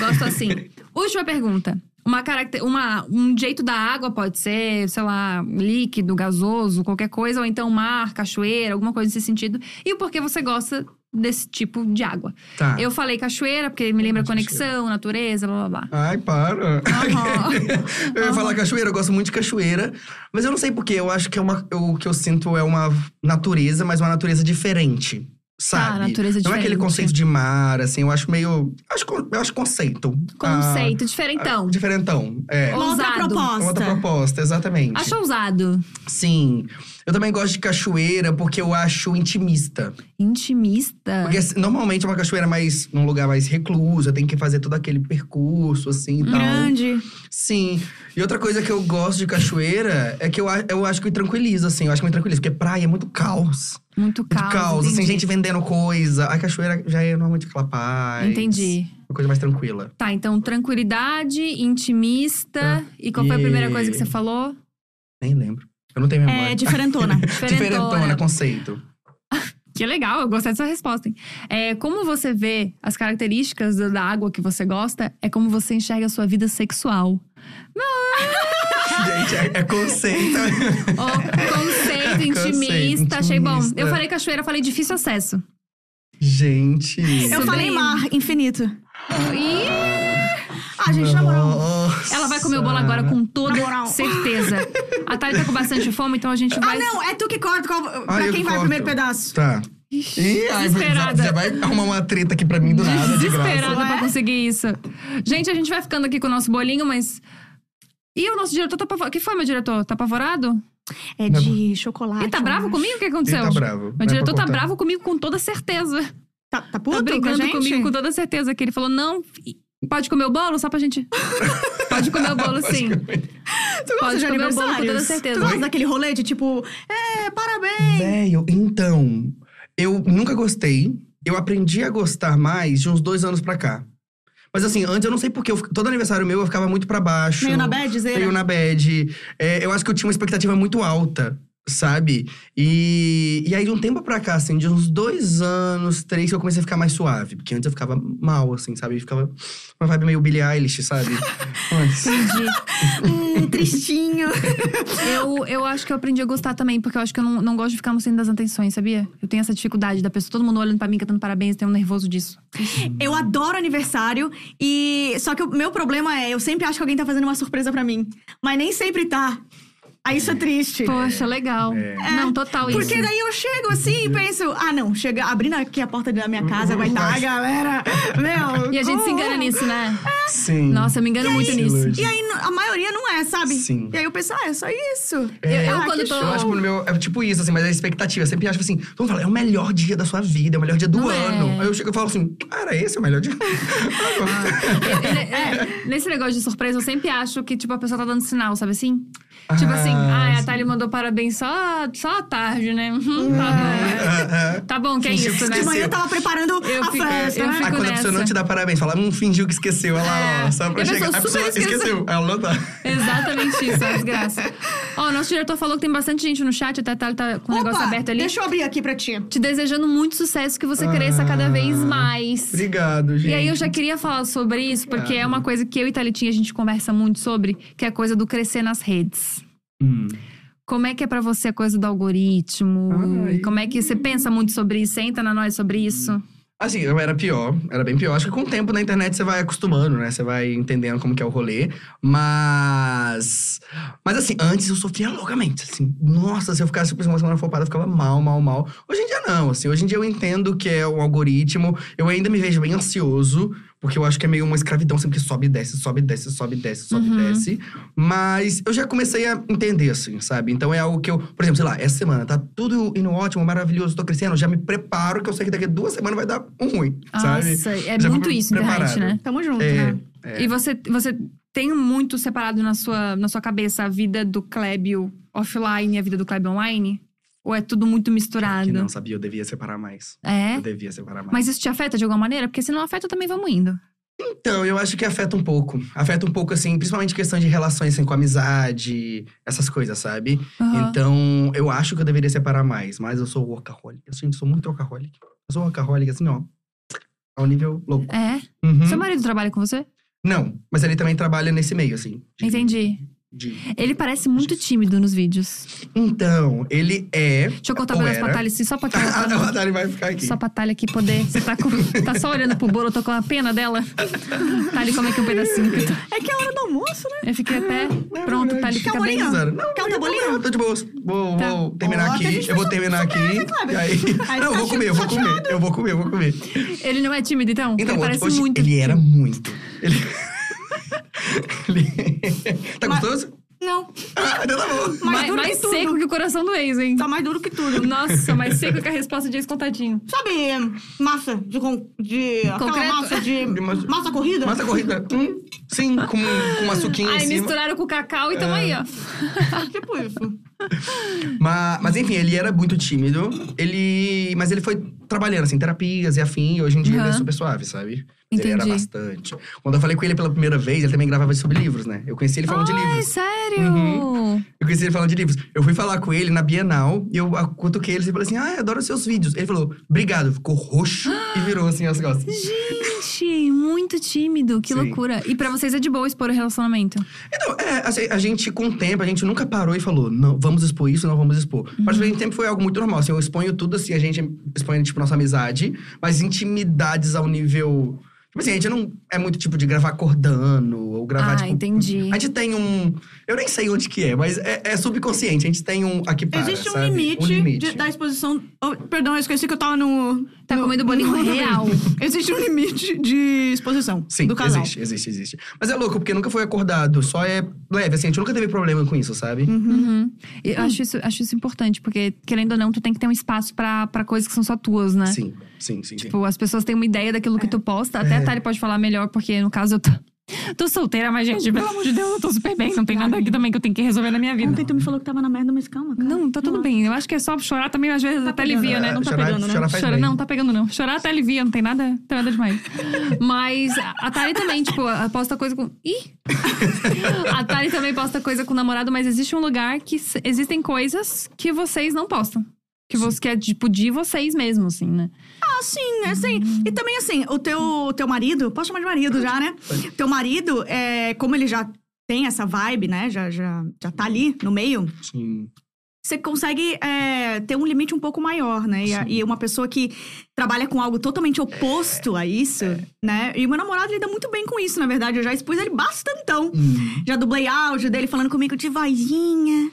Gosto assim. Última pergunta. Uma caracter... uma, um jeito da água pode ser, sei lá, líquido, gasoso, qualquer coisa, ou então mar, cachoeira, alguma coisa nesse sentido. E o porquê você gosta desse tipo de água. Tá. Eu falei cachoeira, porque me lembra conexão, natureza, blá blá blá. Ai, para. Aham. eu ia falar cachoeira, eu gosto muito de cachoeira. Mas eu não sei porquê, eu acho que é uma, eu- o que eu sinto é uma natureza, mas uma natureza diferente. Sabe? natureza Não é aquele conceito de mar, assim, eu acho meio. Acho, eu acho conceito. Conceito, Ah, diferentão. ah, diferentão. É. Uma outra Ousado. proposta. Outra proposta, exatamente. Acho ousado. Sim. Eu também gosto de cachoeira porque eu acho intimista. Intimista. Porque assim, normalmente é uma cachoeira mais num lugar mais recluso, tem que fazer todo aquele percurso assim e tal. Grande. Sim. E outra coisa que eu gosto de cachoeira é que eu, eu acho que me tranquiliza, assim. Eu acho que me tranquiliza, porque praia é muito caos. Muito Muito caos. caos, assim, entendi. gente vendendo coisa. A cachoeira já é normalmente aquela paz. Entendi. Uma coisa mais tranquila. Tá, então tranquilidade, intimista. Tá. E qual foi a primeira coisa que você falou? Nem lembro. Eu não tenho memória. É diferentona. Diferentona, conceito. Que legal, eu gostei dessa resposta. Hein? É, como você vê as características da água que você gosta, é como você enxerga a sua vida sexual. Gente, é, é conceito. Ó, conceito intimista, Conceito, achei bom. intimista. Eu falei cachoeira, falei difícil acesso. Gente. Eu Sobre- falei mar, infinito. Ih, Ah, gente, na moral. Ela vai comer o bolo agora com toda certeza. A Thalia tá com bastante fome, então a gente Ah, vai. não, é tu que corta. Qual, Ah, pra quem vai corto. o primeiro pedaço? Tá. Ih, ai, Desesperada. já vai arrumar uma treta aqui pra mim do nada, de Desesperada graça. pra conseguir isso. Gente, a gente vai ficando aqui com o nosso bolinho, mas. E o nosso diretor tá apavorado. O que foi, meu diretor? Tá apavorado? É de chocolate. Ele tá eu bravo acho. comigo? O que aconteceu? Ele tá bravo. Meu Não é diretor pra tá contar. bravo comigo com toda certeza. Tá, tá puto tá com a gente? comigo com toda certeza. Que ele falou: não, pode comer o bolo? Só pra gente. pode comer o bolo, sim. Tu gosta Pode de comer o bolo com toda certeza. Tu gosta daquele rolê de tipo, é, parabéns. Velho, então. Eu nunca gostei. Eu aprendi a gostar mais de uns dois anos pra cá. Mas assim, antes eu não sei porque. Eu, todo aniversário meu eu ficava muito pra baixo. Meio na bad. Meio na bad. É, eu acho que eu tinha uma expectativa muito alta. Sabe? E, e aí, de um tempo pra cá, assim, de uns dois anos, três, que eu comecei a ficar mais suave. Porque antes eu ficava mal, assim, sabe? Eu ficava uma vibe meio Billie Eilish, sabe? Mas, Hum, tristinho. Eu, eu acho que eu aprendi a gostar também, porque eu acho que eu não, não gosto de ficar no centro das atenções, sabia? Eu tenho essa dificuldade da pessoa, todo mundo olhando pra mim, cantando parabéns, tenho um nervoso disso. Eu adoro aniversário e só que o meu problema é, eu sempre acho que alguém tá fazendo uma surpresa pra mim, mas nem sempre tá. Aí isso é triste. Poxa, legal. Não, total isso. Porque daí eu chego assim e penso, ah não, chega abrindo aqui a porta da minha casa, vai estar a galera. Meu. E a gente se como? engana nisso, né? sim. Nossa, eu me engano muito nisso. E aí a maioria não é, sabe? Sim. E aí eu penso, ah, é só isso. Eu- eu Ah, quando tô- show. Eu acho que no meu. É tipo isso, assim, mas a expectativa. Eu sempre acho assim, vamos falar, é o melhor dia da sua vida, é o melhor dia do Não é. ano. Aí eu chego e falo assim, cara, esse é o melhor dia. É, nesse negócio de surpresa, eu sempre acho que, tipo, a pessoa tá dando sinal, sabe assim? Tipo Ah, assim, ah, a. Thalia mandou parabéns só, só à tarde, né? Uhum, tá Ah, bom. Tá bom, que é Fingiu isso, que né? De manhã eu tava preparando Eu a fico- festa, eu né? fico- Aí quando a pessoa não te dá parabéns, fala, hum, fingiu que esqueceu. Lá, É. ó, só pra a chegar. pessoa A pessoa esqueceu. esqueceu. Ela não tá. Exatamente isso, é uma desgraça. Ó, o nosso diretor falou que tem bastante gente no chat, até a Thalia tá com o negócio aberto ali. deixa eu abrir aqui pra ti. Te desejando muito sucesso, que você cresça cada vez mais. Obrigado, gente. E aí eu já queria falar sobre isso, porque é uma coisa que eu e Thalitinha a gente conversa muito sobre, que é a coisa do crescer nas redes. Hum. Como é que é pra você a coisa do algoritmo? Ai. Como é que você pensa muito sobre isso? Você entra na nós sobre isso? Assim, eu era pior, era bem pior. Acho que com o tempo na internet você vai acostumando, né? Você vai entendendo como que é o rolê. Mas. Mas assim, antes eu sofria loucamente. Assim, nossa, se eu ficasse por uma semana flopada, eu ficava mal, mal, mal. Hoje em dia não, assim. Hoje em dia eu entendo que é o algoritmo. Eu ainda me vejo bem ansioso, porque eu acho que é meio uma escravidão, sempre que sobe e desce, sobe e desce, sobe e desce, sobe e Uhum. desce. Mas eu já comecei a entender, assim, sabe? Então é algo que eu. Por exemplo, sei lá, essa semana tá tudo indo ótimo, maravilhoso, tô crescendo, já me preparo, que eu sei que daqui a duas semanas vai dar um ruim, sabe? Nossa, é Já muito isso, internet, preparado. né? Tamo junto, É, né? é. E você, você tem muito separado na sua, na sua cabeça a vida do Klebio offline e a vida do Klebio online? Ou é tudo muito misturado? Que não sabia, eu devia separar mais. É? Eu devia separar mais. Mas isso te afeta de alguma maneira? Porque se não afeta, também vamos indo. Então, eu acho que afeta um pouco. Afeta um pouco, assim, principalmente questão de relações assim, com amizade, essas coisas, sabe? Aham. Então, eu acho que eu deveria separar mais, mas eu sou workaholic. Eu, gente, sou muito workaholic. Eu sou workaholic, assim, ó. Ao nível louco. É? Uhum. Seu marido trabalha com você? Não, mas ele também trabalha nesse meio, assim. de- Entendi. De- Ele parece muito tímido nos vídeos. Então, ele é. Deixa eu cortar o braço pra. Thalia, assim, só pra te A Natália vai ficar aqui. Só pra Thalia aqui poder. Você tá, com- tá só olhando pro bolo, eu tô com a pena dela. Thalia, come aqui um pedacinho. É que é hora do almoço, né? Eu fiquei até. Pronto, Thalia fica Quer um bem. Não, Quer um não, bolinho? não, tô de boa. Vou, Tá. vou terminar Ó, que a aqui. Eu vou terminar aqui. E aí. Aí Não, eu vou fica comer, eu vou comer. Eu vou comer, eu vou comer. Ele não é tímido, então? Então, ele parece hoje, muito. ele era muito. Ele. ele... Tá Mas- gostoso? Não, Ah, então tá bom. mais mais que tudo. seco que o coração do ex, hein? tá mais duro que tudo. Nossa, mais seco que a resposta de ex contadinho. Sabe massa de... con- de Concreto? massa de... De massa- Massa corrida? Massa corrida. Hum, sim, com, com uma suquinha Aí misturaram com cacau e tamo aí, ó. Tipo isso. Mas, mas enfim, ele era muito tímido. Ele. Mas ele foi trabalhando, assim, terapias e afim. E hoje em dia ele é super suave, sabe? Ele era Entendi. bastante. Quando eu falei com ele pela primeira vez, ele também gravava sobre livros, né? Eu conheci ele falando de Ai, livros. sério? Uhum. Eu conheci ele falando de livros. Eu fui falar com ele na Bienal e eu cutuquei ele e falei assim: Ah, eu adoro seus vídeos. Ele falou, obrigado. Ficou roxo e virou assim as costas. Gente, muito tímido. Que Sim. loucura. E pra vocês é de boa expor o relacionamento? Então, é, assim, a gente, com o tempo, a gente nunca parou e falou, não, vamos expor isso, não vamos expor. Uhum. Mas gente sempre foi algo muito normal. Assim, eu exponho tudo, assim, a gente expõe, tipo, nossa amizade, mas intimidades ao nível. Tipo assim, a gente não é muito tipo de gravar acordando ou gravar, ah, tipo. entendi. A gente tem um. Eu nem sei onde que é, mas é, é subconsciente. A gente tem um aqui para. Existe um sabe? limite, Um limite. de- da exposição... Oh, perdão, eu esqueci que eu tava no... Tá no- comendo bolinho no- real. Existe um limite de exposição Sim, do casal. existe, existe, existe. Mas é louco, porque nunca foi acordado, só é leve, assim, a gente nunca teve problema com isso, sabe? Uhum. Eu acho isso, acho isso importante, porque, querendo ou não, tu tem que ter um espaço pra, pra coisas que são só tuas, né? Sim, sim, sim, sim. Tipo, as pessoas têm uma ideia daquilo que tu posta. Até a É. Tari pode falar melhor, porque no caso eu tô, Tô solteira, mas, gente, pelo amor de Deus, eu tô super bem. Não tem nada aqui também que eu tenho que resolver na minha vida. Ontem tu me falou que tava na merda, mas calma, cara. Não, tá tudo bem. Eu acho que é só chorar também, às vezes, até pegando, alivia, né? não tá chorar, pegando, né? chorar Chora, bem. não, tá pegando não. Chorar até alivia, não tem nada, não tem nada demais. Mas a Tari também, tipo, posta coisa com. Ih! A Tari também posta coisa com o namorado, mas existe um lugar que existem coisas que vocês não postam. Que, você, que é tipo de vocês mesmo, assim, né? Ah, sim, assim. E também, assim, o teu, teu marido, posso chamar de marido já, né? Teu marido, é, como ele já tem essa vibe, né? Já, já, já tá ali no meio. Sim. Você consegue é, ter um limite um pouco maior, né? E, a- e uma pessoa que trabalha com algo totalmente oposto a isso, né? E o meu namorado lida muito bem com isso, na verdade. Eu já expus ele bastantão. Hum. Já dublei áudio dele falando comigo de vozinha.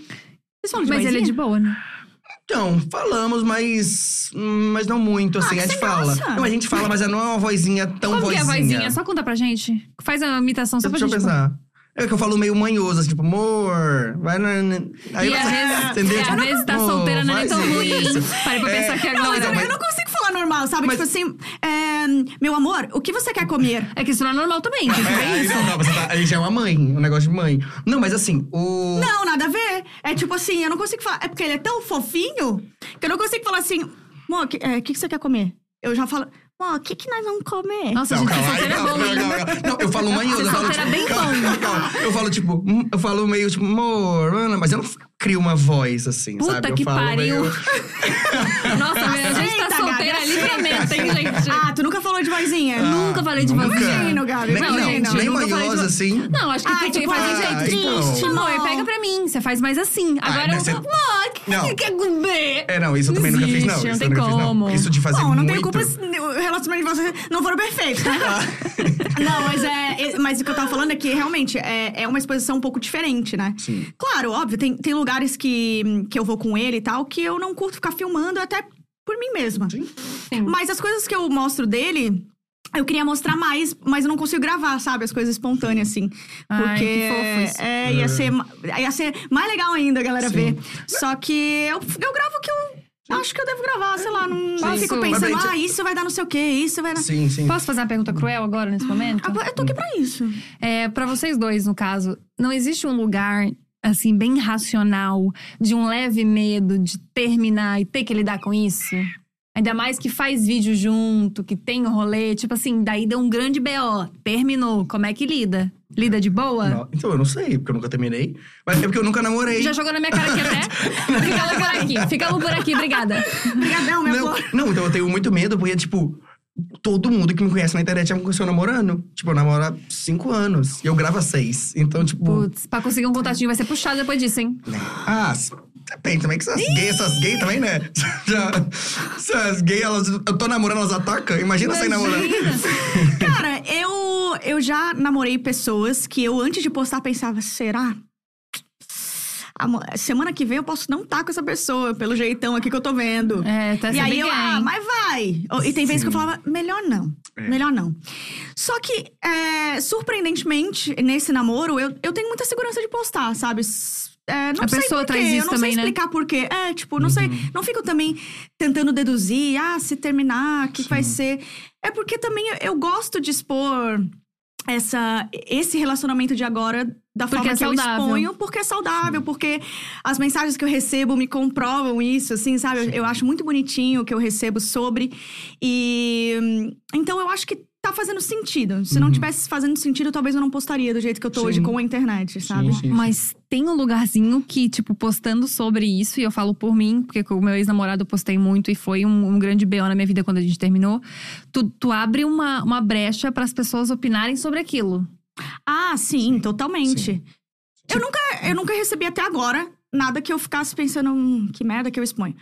Vocês falam de Mas vozinha? ele é de boa, né? Então, falamos, mas. Mas não muito, assim. Ah, que a gente fala. graça. Não, a gente fala, mas não é uma vozinha tão Como vozinha. que é a vozinha? Só conta pra gente. Faz a imitação só pra Deixa eu gente. pensar. É que eu falo meio manhoso, assim, tipo, amor, vai na. Aí E às você- vezes, entendeu? e às Tipo, vezes tá "Amor, solteira não é nem tão ruim. isso." Parei pra É, pensar aqui Não, mas agora. eu, eu não consigo falar normal, sabe? Mas- Tipo assim, é, meu amor, o que você quer comer? É que isso não é normal também, tem que É, ver aí, isso. não, não, você tá, aí já é uma mãe, um negócio de mãe. Não, mas assim, o. Não, nada a ver. É tipo assim, eu não consigo falar. É porque ele é tão fofinho que eu não consigo falar assim, amor, o que, é, que, que você quer comer? Eu já falo, amor, o que, que nós vamos comer? Nossa, Não, gente, calma, solteira é bom, calma, hein? calma, calma. Não, eu falo manhoso. Ser eu falo, é bem calma, calma. Eu falo, tipo, hum, eu falo meio, tipo, amor, Ana, mas eu não crio uma voz assim, Puta sabe? Eu que falo pariu. meio- Nossa, meu, a gente tá Aceita, livremente, hein, gente? Ah, tu nunca falou de vozinha? Nunca falei de nunca. vozinha. Imagino, Gabi. Nem, Não, não, gente, nem eu nunca falei de manhosa vo- assim. Não, acho que Ai, tu tipo, faz ah, um jeito então. triste. Amor, pega pra mim. Você faz mais assim. Agora, você- amor, o que Não. você quer comer? É, não, isso eu também nunca fiz, não. não eu tem como. não. Isso de fazer Bom, não muito... tenho culpa se o relacionamento de vocês não foram perfeitos, né? não, mas é. é- Mas o que eu tava falando é que realmente é, é uma exposição um pouco diferente, né? Sim. Claro, óbvio, tem, tem lugares que, que eu vou com ele e tal que eu não curto ficar filmando até por mim mesma. Sim. Sim. Mas as coisas que eu mostro dele. Eu queria mostrar mais, mas eu não consigo gravar, sabe? As coisas espontâneas, assim. Ai, Porque que fofo isso. é, ia, ser, ma- ia ser mais legal ainda a galera Sim. ver. Só que eu, eu gravo o que eu acho que eu devo gravar, sei lá. Não, Sim. fico Mas pensando, ah, isso vai dar não sei o quê, isso vai dar. Sim, sim. Posso fazer uma pergunta cruel agora, nesse momento? Ah, eu tô aqui pra isso. É, para vocês dois, no caso, não existe um lugar assim bem racional de um leve medo de terminar e ter que lidar com isso? Ainda mais que faz vídeo junto, que tem o rolê, tipo assim, daí deu um grande BO, terminou, como é que lida? Lida de boa? Não, então, eu não sei, porque eu nunca terminei. Mas é porque eu nunca namorei. Já jogou na minha cara aqui até? Fica por aqui, fica por aqui, obrigada. Obrigadão, meu Não, amor. não, então eu tenho muito medo, porque, tipo, todo mundo que me conhece na internet já me conheceu namorando. Tipo, eu namoro há cinco anos. E eu gravo há seis. Então, tipo. Putz, pra conseguir um contatinho vai ser puxado depois disso, hein? Ah, s- depende também que essas gays, essas gays também, né? Já, essas gays, elas. Eu tô namorando, elas atacam. Imagina sair namorando. Cara, eu, eu já namorei pessoas que eu, antes de postar, pensava, será? Semana que vem eu posso não estar com essa pessoa, pelo jeitão aqui que eu tô vendo. É, tá E aí eu, ah, mas vai. E tem vezes que eu falava, melhor não. É. Melhor não. Só que, é, surpreendentemente, nesse namoro, eu, eu tenho muita segurança de postar, sabe? É, não A sei pessoa traz isso eu não também, sei né? explicar por quê. É, tipo, não sei. Não fico também tentando deduzir, ah, se terminar, o que, que vai ser. É porque também eu, eu gosto de expor essa, esse relacionamento de agora da Porque forma é que eu saudável. exponho, porque é saudável, porque as mensagens que eu recebo me comprovam isso, assim, sabe? Eu, eu acho muito bonitinho o que eu recebo sobre. E hum, então eu acho que tá fazendo sentido. Se não tivesse fazendo sentido, talvez eu não postaria do jeito que eu tô Sim. hoje com a internet, sabe? Sim, sim. Mas tem um lugarzinho que, tipo, postando sobre isso, e eu falo por mim, porque com o meu ex-namorado eu postei muito e foi um, um grande BO na minha vida quando a gente terminou. Tu, tu abre uma, uma brecha para as pessoas opinarem sobre aquilo. Ah, sim, totalmente. sim. Eu, nunca, eu nunca recebi até agora nada que eu ficasse pensando, hum, que merda que eu exponho.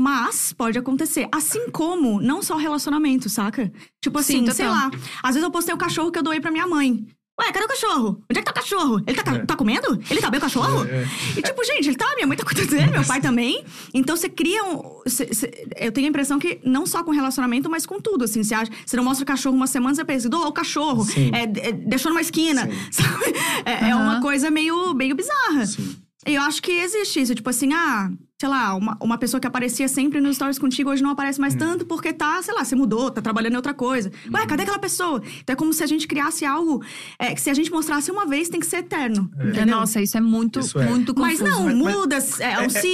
Mas pode acontecer. Assim como, não só relacionamento, saca? Tipo Sim, assim, sei total. lá. Às vezes eu postei o cachorro que eu doei pra minha mãe. Ué, cadê o cachorro? Onde é que tá o cachorro? Ele tá, ca- É. tá comendo? Ele tá bem o cachorro? É, é. E tipo, gente, ele tá, minha mãe tá cuidando dele, meu pai também. Então você cria um. cê- cê- eu tenho a impressão que não só com relacionamento, mas com tudo. Assim, você, não mostra o cachorro uma semana, você pensa, doa o cachorro. Sim. É, é, deixou numa esquina. Sim. Sabe? É, é Aham. uma coisa meio, meio bizarra. Sim. E eu acho que existe isso, tipo assim, ah, sei lá, uma, uma pessoa que aparecia sempre nos stories contigo hoje não aparece mais tanto porque tá, sei lá, você mudou, tá trabalhando em outra coisa. Ué, cadê aquela pessoa? Então é como se a gente criasse algo é, que se a gente mostrasse uma vez tem que ser eterno. É, entendeu? Nossa, isso é muito, Isso é. muito confuso. Mas não, Mas- mas- muda, é, um ciclo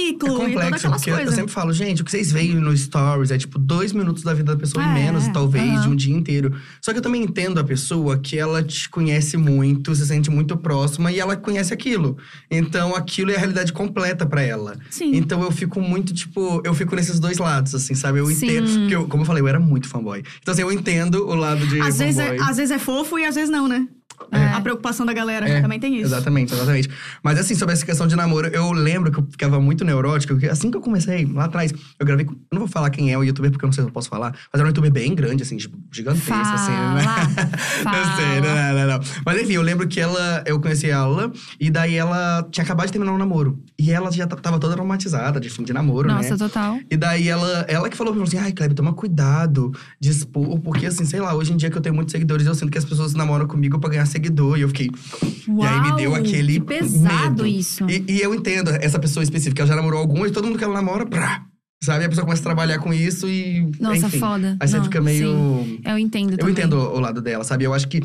É e todas complexo, aquelas porque eu coisas. sempre falo, gente, o que vocês veem no Stories é tipo dois minutos da vida da pessoa É, e menos, é. talvez, Aham. de um dia inteiro. Só que eu também entendo a pessoa que ela te conhece muito, se sente muito próxima e ela conhece aquilo. Então aquilo é a realidade completa pra ela. Sim. Então eu fico muito, tipo, eu fico nesses dois lados, assim, sabe? Eu Sim. entendo. Porque eu, como eu falei, eu era muito fanboy. Então, assim, eu entendo o lado de. Às vezes, é, fanboy. às vezes é fofo e às vezes não, né? É. A preocupação da galera É, também tem isso. Exatamente, exatamente. Mas assim, sobre essa questão de namoro, eu lembro que eu ficava muito neurótico, porque assim que eu comecei, lá atrás, eu gravei. com- Eu não vou falar quem é o youtuber, porque eu não sei se eu posso falar, mas era um youtuber bem grande, assim, gigantesco, assim, né? Fala, Não sei, fala. não, não, não. Mas enfim, eu lembro que ela, eu conheci ela, e daí ela tinha acabado de terminar um namoro. E ela já tava toda traumatizada de fim de namoro, Nossa, né? total. E daí ela, ela que falou pra mim assim: ai, Kleber, toma cuidado de expor, porque assim, sei lá, hoje em dia que eu tenho muitos seguidores, eu sinto que as pessoas namoram comigo pra ganhar seguidor. E eu fiquei. e aí me deu Uau, aquele. que pesado medo. isso. E, e eu entendo essa pessoa específica, ela já namorou algumas, e todo mundo que ela namora, prá, sabe? A pessoa começa a trabalhar com isso e. Nossa, enfim. foda. Aí você Não, fica meio. sim. Eu entendo Eu também. entendo o lado dela, sabe? Eu acho que.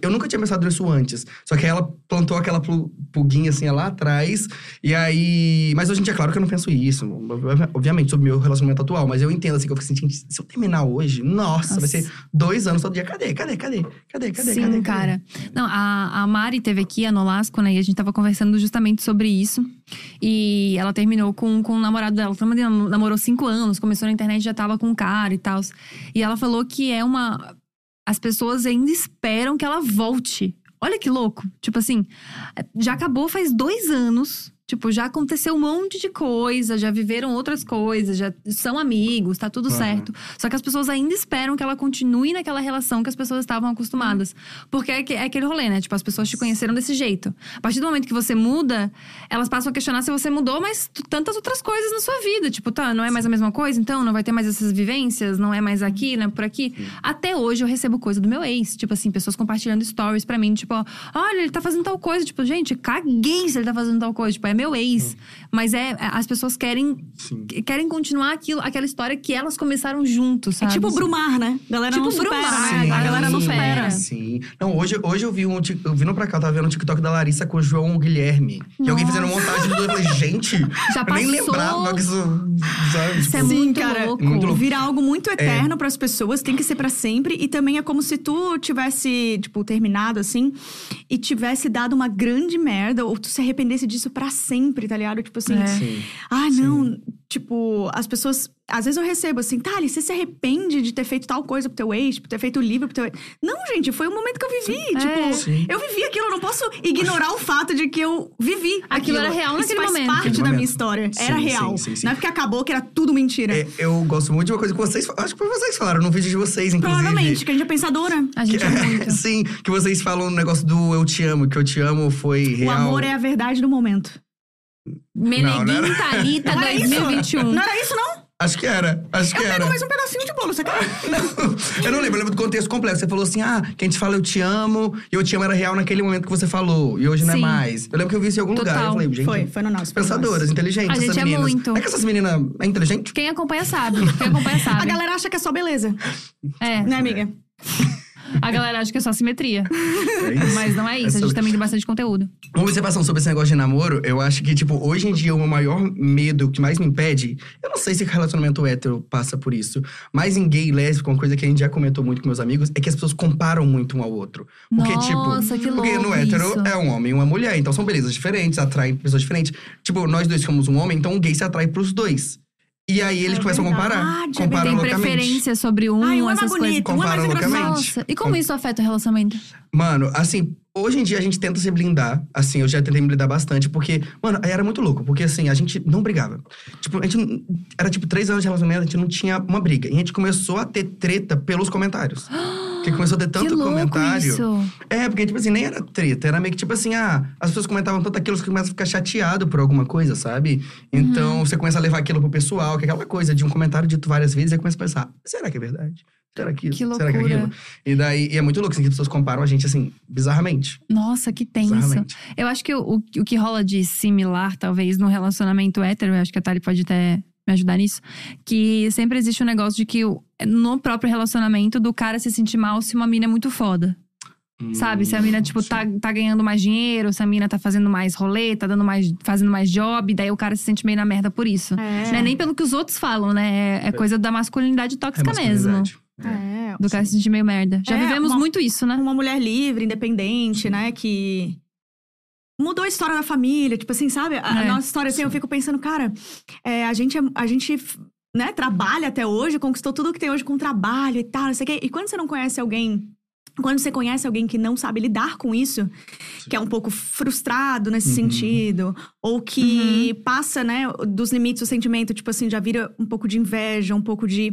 Eu nunca tinha pensado nisso antes. Só que ela plantou aquela pulguinha assim lá atrás. E aí. Mas hoje em dia, é claro que eu não penso isso. Obviamente, sobre o meu relacionamento atual. Mas eu entendo, assim, que eu fico sentindo. Se eu terminar hoje, nossa, vai Nossa. ser dois anos todo dia. Cadê? Cadê? Cadê? Cadê? Cadê? Sim, cadê? cara. Não, a, a Mari teve aqui, a Nolasco, né? E a gente tava conversando justamente sobre isso. E ela terminou com, com o namorado dela. Ela nam- namorou cinco anos, começou na internet, já tava com um cara e tal. E ela falou que é uma. As pessoas ainda esperam que ela volte. Olha que louco. Tipo assim, já acabou faz dois anos. Tipo, já aconteceu um monte de coisa, já viveram outras coisas, já são amigos, tá tudo Aham. certo. Só que as pessoas ainda esperam que ela continue naquela relação que as pessoas estavam acostumadas. Porque é, que- é aquele rolê, né? Tipo, as pessoas te conheceram desse jeito. A partir do momento que você muda, elas passam a questionar se você mudou, mas tantas outras coisas na sua vida. Tipo, tá, não é mais a mesma coisa, então não vai ter mais essas vivências, não é mais aqui, né? Por aqui. Até hoje eu recebo coisa do meu ex. Tipo assim, pessoas compartilhando stories pra mim, tipo, ó, olha, ele tá fazendo tal coisa. Tipo, gente, caguei se ele tá fazendo tal coisa. Tipo, é meu ex. Mas é, é- as pessoas querem, Sim. querem continuar aquilo, aquela história que elas começaram juntos, É sabe? tipo Brumar, né? Galera Tipo não supera, Brumar, né? A Sim. galera não supera. Sim. Não, hoje, hoje eu vi um. Eu vindo pra cá, eu tava vendo um TikTok da Larissa com o João Guilherme. E alguém fazendo montagem do. Eu falei, gente, Já eu nem passou. lembrava que isso. Sabe? Isso é Tipo, Sim, muito cara. louco. Muito louco. Vira algo muito eterno pras pessoas, tem que ser pra sempre. E também é como se tu tivesse, tipo, terminado assim e tivesse dado uma grande merda, ou tu se arrependesse disso pra sempre, tá ligado? Tipo assim, É. Sim. ah, não. Tipo, as pessoas. Às vezes eu recebo assim, Thali, você se arrepende de ter feito tal coisa pro teu ex, de ter feito o livro pro teu ex? Não, gente, foi um momento que eu vivi. É. Tipo, Sim. eu vivi aquilo, eu não posso ignorar o fato de que eu vivi. Aquilo era real Isso naquele faz momento. parte da minha história. Sim, era sim, real. sim, sim. Não é porque acabou que era tudo mentira. É, eu gosto muito de uma coisa que vocês. Acho que foi vocês que falaram no vídeo de vocês, inclusive. Provavelmente, que a gente é pensadora. A gente é muito. Sim, que vocês falam no negócio do eu te amo, que eu te amo foi O real. amor é a verdade do momento. Meneguinho Não, não era- Thalita Não era isso? 2021. Não era isso, não? Acho que era, acho que Eu era. pego mais um pedacinho de bolo, você quer? Eu não lembro, eu lembro do contexto completo. Você falou assim, ah, que a gente fala eu te amo, e eu te amo era real naquele momento que você falou, e hoje não é Sim. mais. Eu lembro que eu vi isso em algum lugar. Total. Eu falei, gente. Foi, foi no nosso. Pensadoras, inteligentes, A gente essas é meninas. muito. É que essas meninas é inteligente? Quem acompanha sabe. Quem acompanha sabe. A galera acha que é só beleza, É. né, amiga? A galera acha que é só simetria. É isso. Mas não é isso. A gente sobre- também tem bastante conteúdo. Uma observação sobre esse negócio de namoro, eu acho que, tipo, hoje em dia o meu maior medo, o que mais me impede, eu não sei se relacionamento hétero passa por isso, mas em gay, lésbico, uma coisa que a gente já comentou muito com meus amigos, é que as pessoas comparam muito um ao outro. Porque, Nossa, tipo, que porque no hétero isso. é um homem e uma mulher, então são belezas diferentes, atraem pessoas diferentes. Tipo, nós dois somos um homem, então o gay se atrai pros dois. E aí eles É começam a comparar. é comparam Tem loucamente. preferência sobre um, Ai, um é mais essas coisas. bonito, um é mais Comparam engraçado. loucamente. Nossa, e como isso afeta o relacionamento? Mano, assim, hoje em dia a gente tenta se blindar. Assim, eu já tentei me blindar bastante, porque, mano, aí era muito louco, porque assim, a gente não brigava. Tipo, a gente. não- Era tipo três anos de relacionamento, a gente não tinha uma briga. E a gente começou a ter treta pelos comentários. Porque começou a ter tanto que louco comentário. isso. É, porque, tipo assim, nem era treta. Era meio que, tipo assim, ah, as pessoas comentavam tanto aquilo que você começa a ficar chateado por alguma coisa, sabe? Então, Uhum. você começa a levar aquilo pro pessoal, que é aquela coisa de um comentário dito várias vezes, e aí começa a pensar, será que é verdade? Será que isso? Que Será que loucura. aquilo? E daí, e é muito louco, assim, que as pessoas comparam a gente, assim, bizarramente. Nossa, que tenso. Eu acho que o, o, o que rola de similar, talvez, no relacionamento hétero, eu acho que a Tali pode até me ajudar nisso, que sempre existe um negócio de que o- no próprio relacionamento do cara se sentir mal se uma mina é muito foda. Sabe? Se a mina, tipo, tá, tá ganhando mais dinheiro, se a mina tá fazendo mais rolê, tá dando mais, fazendo mais job, daí o cara se sente meio na merda por isso. É. Não é nem pelo que os outros falam, né? É, é coisa da masculinidade É tóxica mesmo. masculinidade. É, Do cara se sentir meio merda. Já É, vivemos uma- muito isso, né? uma mulher livre, independente, né? Que mudou a história da família, tipo assim, sabe? A, É, nossa história, assim, eu fico pensando, cara, é, a gente, é- a gente né, trabalha até hoje, conquistou tudo que tem hoje com trabalho e tal, não sei o quê. E quando você não conhece alguém. Quando você conhece alguém que não sabe lidar com isso, que é um pouco frustrado nesse Uhum. sentido, ou que passa, né, dos limites do sentimento, tipo assim, já vira um pouco de inveja, um pouco de.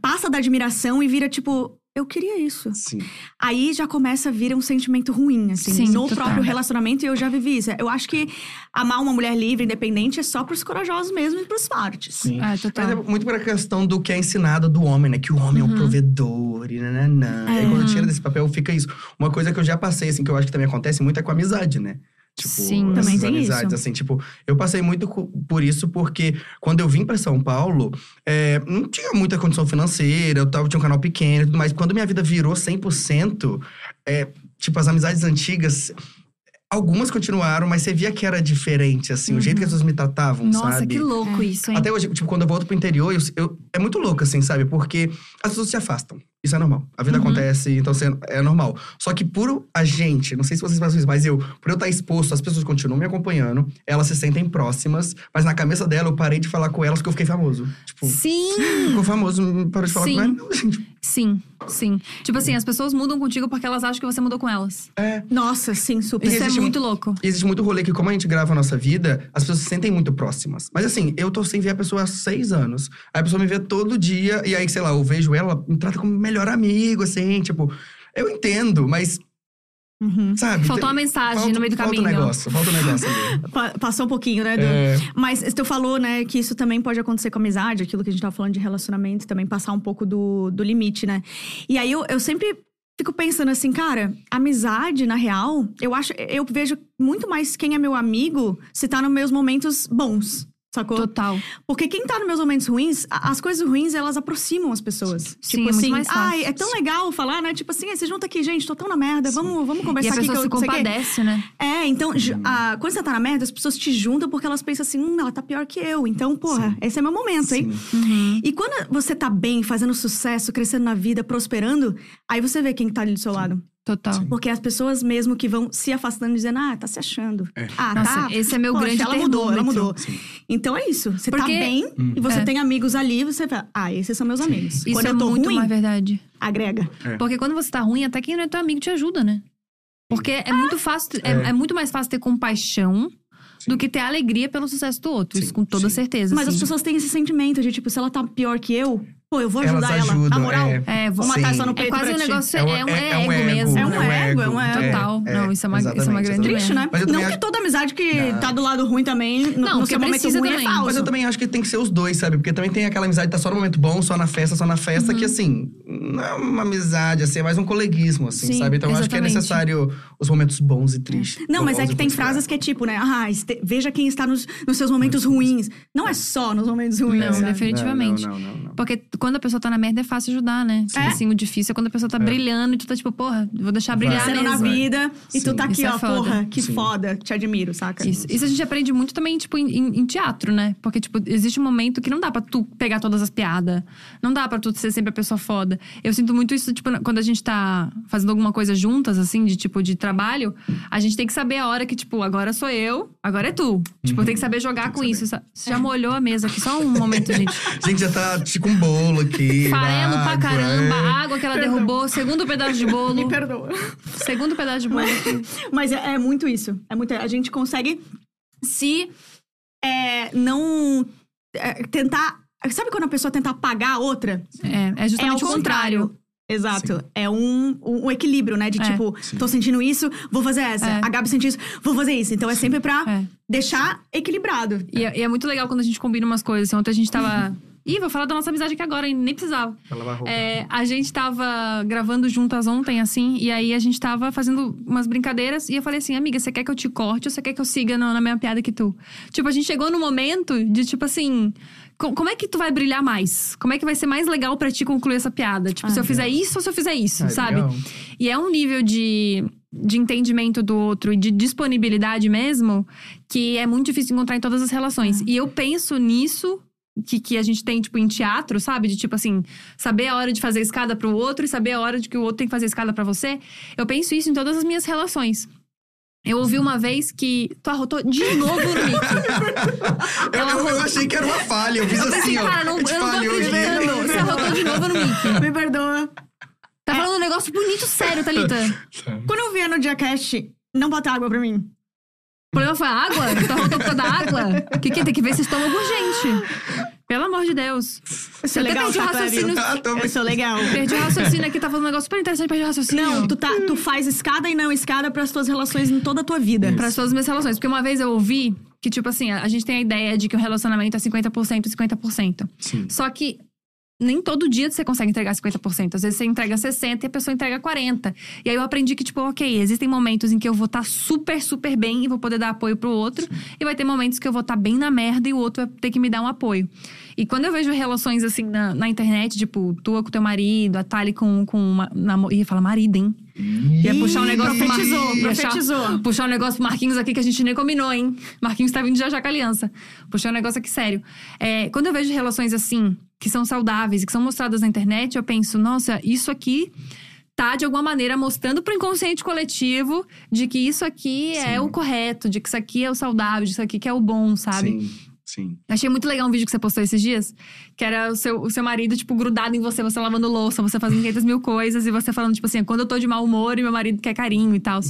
passa da admiração e vira tipo, eu queria isso Sim. aí já começa a vir um sentimento ruim, assim, Sim, no total. próprio relacionamento, e eu já vivi isso. Eu acho que amar uma mulher livre, independente, é só pros corajosos mesmo e pros fortes. Sim. É, total. Mas é muito pra questão do que é ensinado do homem, né? Que o homem é Uhum. o provedor e nananã. E aí, É. quando tira desse papel, fica isso. Uma coisa que eu já passei, assim, que eu acho que também acontece muito é com a amizade, né? Tipo, Sim. essas Também tem amizades, isso. assim, tipo, eu passei muito por isso porque quando eu vim pra São Paulo, é, não tinha muita condição financeira, eu tava, tinha um canal pequeno e tudo mais. Quando minha vida virou 100%, é, tipo, as amizades antigas, algumas continuaram, mas você via que era diferente, assim, o jeito que as pessoas me tratavam, Uhum. Nossa, sabe? que louco isso, hein? Até hoje, tipo, quando eu volto pro interior, eu, eu- é muito louco, assim, sabe? Porque as pessoas se afastam. Isso é normal. A vida Uhum. acontece, então assim, é normal. Só que por a gente, não sei se vocês passam isso, mas eu, por eu estar exposto, as pessoas continuam me acompanhando, elas se sentem próximas, mas na cabeça dela eu parei de falar com elas porque eu fiquei famoso. Tipo, Sim, ficou famoso, parou de falar Sim. com ela. Não, gente, sim, sim. Tipo assim, as pessoas mudam contigo porque elas acham que você mudou com elas. é. Nossa, sim, super. Isso é muito louco. E existe muito rolê que, como a gente grava a nossa vida, as pessoas se sentem muito próximas. Mas assim, eu tô sem ver a pessoa há seis anos. Aí a pessoa me vê todo dia, e aí, sei lá, eu vejo ela, ela me trata como melhor amigo, assim, tipo. Eu entendo, mas, Uhum. sabe? Faltou uma mensagem falta- no meio do falta caminho. um negócio, falta um negócio Passou um pouquinho, né, Du? É. Mas tu falou, né, que isso também pode acontecer com amizade, aquilo que a gente tava falando de relacionamento, também passar um pouco do, do limite, né? E aí eu, eu sempre fico pensando assim, cara, amizade, na real, eu acho, eu vejo muito mais quem é meu amigo se tá nos meus momentos bons. Sacou? Total. Porque quem tá nos meus momentos ruins, as coisas ruins, elas aproximam as pessoas. Sim, tipo é muito assim, mais fácil. ai, é tão legal falar, né? Tipo assim, "Ah, você junta aqui, gente, tô tão na merda, vamos, vamos E conversar a aqui pessoa que se eu não sei o quê." compadece, né? É, então, ju- a- quando você tá na merda, as pessoas te juntam porque elas pensam assim, hum, ela tá pior que eu. Então, porra, esse é meu momento, hein? Sim. E quando você tá bem, fazendo sucesso, crescendo na vida, prosperando, aí você vê quem tá ali do seu lado. Total. Porque as pessoas mesmo que vão se afastando, dizendo, ah, tá se achando. Ah, Nossa, tá. esse é meu Poxa, grande ela mudou, ela mudou. Então é isso. Você tá Porque- bem e você É. tem amigos ali, você fala, ah, esses são meus amigos. Isso Quando é eu tô muito ruim, mais verdade. agrega. É. Porque quando você tá ruim, até quem não é teu amigo te ajuda, né? Porque é muito fácil, é, É. é muito mais fácil ter compaixão do que ter alegria pelo sucesso do outro. Sim, Isso com toda sim. certeza. Mas assim. as pessoas têm esse sentimento de, tipo, se ela tá pior que eu, pô, eu vou Elas ajudar ela. ajudam, Na moral, é. É, vou matar essa no É peito quase pra um ti. negócio, é, um, é, ego, ego mesmo. É um ego, é um ego. Total. Não, isso é uma- isso é uma grande. Triste, né? Não que toda amizade que Não. tá do lado ruim também, no, Não, no que seu momento ruim também. é falso. Mas eu também acho que tem que ser os dois, sabe? Porque também tem aquela amizade que tá só no momento bom, só na festa, só na festa, Uhum. que assim, não é uma amizade, assim, é mais um coleguismo, assim, Sim, sabe? Então eu acho que é necessário os momentos bons e tristes. Não, mas é que tem frases que é tipo, né? Ah, veja quem está nos, seus momentos ruins. Não é só nos momentos ruins. Não, definitivamente. Não, não, não, não. Porque quando a pessoa tá na merda é fácil ajudar, né? É. Assim, o difícil é quando a pessoa tá brilhando e tu tá tipo, porra, vou deixar brilhar Crescendo na mesmo. vida e tu Sim. tá aqui, Isso é ó, foda. porra, que Sim. foda, te admiro, saca? Isso, isso a gente aprende muito também, tipo, em, em- teatro, né? Porque, tipo, existe um momento que não dá pra tu pegar todas as piadas. Não dá pra tu ser sempre a pessoa foda. Eu sinto muito isso, tipo, quando a gente tá fazendo alguma coisa juntas, assim, de tipo, de trabalho. A gente tem que saber a hora que, tipo, agora sou eu, agora é tu. Tipo, tem que saber jogar com isso. sabe? Você já molhou a mesa aqui, só um momento, gente. A gente já tá tipo um bolo aqui. Farelo pra caramba, é. água que ela derrubou, segundo pedaço de bolo. Me perdoa. Segundo pedaço de bolo. Mas é, é muito isso. É muito, a gente consegue se é, não é, tentar. Sabe quando a pessoa tenta apagar a outra? É, é É justamente ao o contrário. Exato. É um, um, um equilíbrio, né? De É. tipo, tô sentindo isso, vou fazer essa. É. A Gabi sentiu isso, vou fazer isso. Então é sempre pra É. deixar equilibrado. E é, e é muito legal quando a gente combina umas coisas. Assim, ontem a gente tava Ih, vou falar da nossa amizade aqui agora, hein? Nem precisava. É, a gente tava gravando juntas ontem, assim, e aí a gente tava fazendo umas brincadeiras e eu falei assim, amiga, você quer que eu te corte ou você quer que eu siga no- na mesma piada que tu? Tipo, a gente chegou no momento de, tipo assim. co- Como é que tu vai brilhar mais? Como é que vai ser mais legal pra ti concluir essa piada? Tipo, se eu fizer isso ou se eu fizer isso, Ah, sabe? legal. E é um nível de, de entendimento do outro e de disponibilidade mesmo que é muito difícil encontrar em todas as relações. E eu penso nisso que, que a gente tem, tipo, em teatro, sabe? De tipo assim, saber a hora de fazer escada pro outro e saber a hora de que o outro tem que fazer escada pra você. Eu penso isso em todas as minhas relações. Eu ouvi uma vez que tu arrotou de novo no Mickey. Eu, eu- achei que era uma falha. Eu fiz Eu assim, pensei, ó. cara, não, eu eu não tô acreditando. Você arrotou de novo no Mickey. Me perdoa. Tá falando um negócio bonito, sério, Thalita. Quando eu via no Diacast, não bota água pra mim. O problema foi a água? Tu arrotou por causa da água? O que, que tem que ver esse estômago urgente? Pelo amor de Deus. Eu sou Eu até legal, perdi o tá, raciocínio. Ah, tô- Eu sou legal. Perdi o raciocínio aqui, tá falando um negócio super interessante, perdi o raciocínio. Não, tu, tá, tu faz escada e não escada pras tuas relações em toda a tua vida. Para todas as minhas relações. Porque uma vez eu ouvi que, tipo assim, a a gente tem a ideia de que o relacionamento é 50% e 50%. Sim. Só que nem todo dia você consegue entregar 50%. Às vezes você entrega 60% e a pessoa entrega 40%. E aí eu aprendi que, tipo, ok, existem momentos em que eu vou estar super, super bem e vou poder dar apoio pro outro. E vai ter momentos que eu vou estar bem na merda e o outro vai ter que me dar um apoio. E quando eu vejo relações assim na, na internet, tipo, tua com teu marido, a Thali com, com uma. Namo... Ia falar marido, hein? Ia puxar um negócio pro profetizou, profetizou. Puxar, puxar um negócio pro Marquinhos aqui que a gente nem combinou, hein? Marquinhos tá vindo já já com a aliança. Puxar um negócio aqui sério. É, quando eu vejo relações assim, que são saudáveis e que são mostradas na internet, eu penso, nossa, isso aqui tá de alguma maneira mostrando pro inconsciente coletivo de que isso aqui é o correto, de que isso aqui é o saudável, de que isso aqui que é o bom, sabe? Sim, sim. Achei muito legal um vídeo que você postou esses dias. Que era o seu, o seu marido, tipo, grudado em você, você lavando louça, você fazendo 500 mil coisas. E você falando, tipo assim, quando eu tô de mau humor e meu marido quer carinho e tal.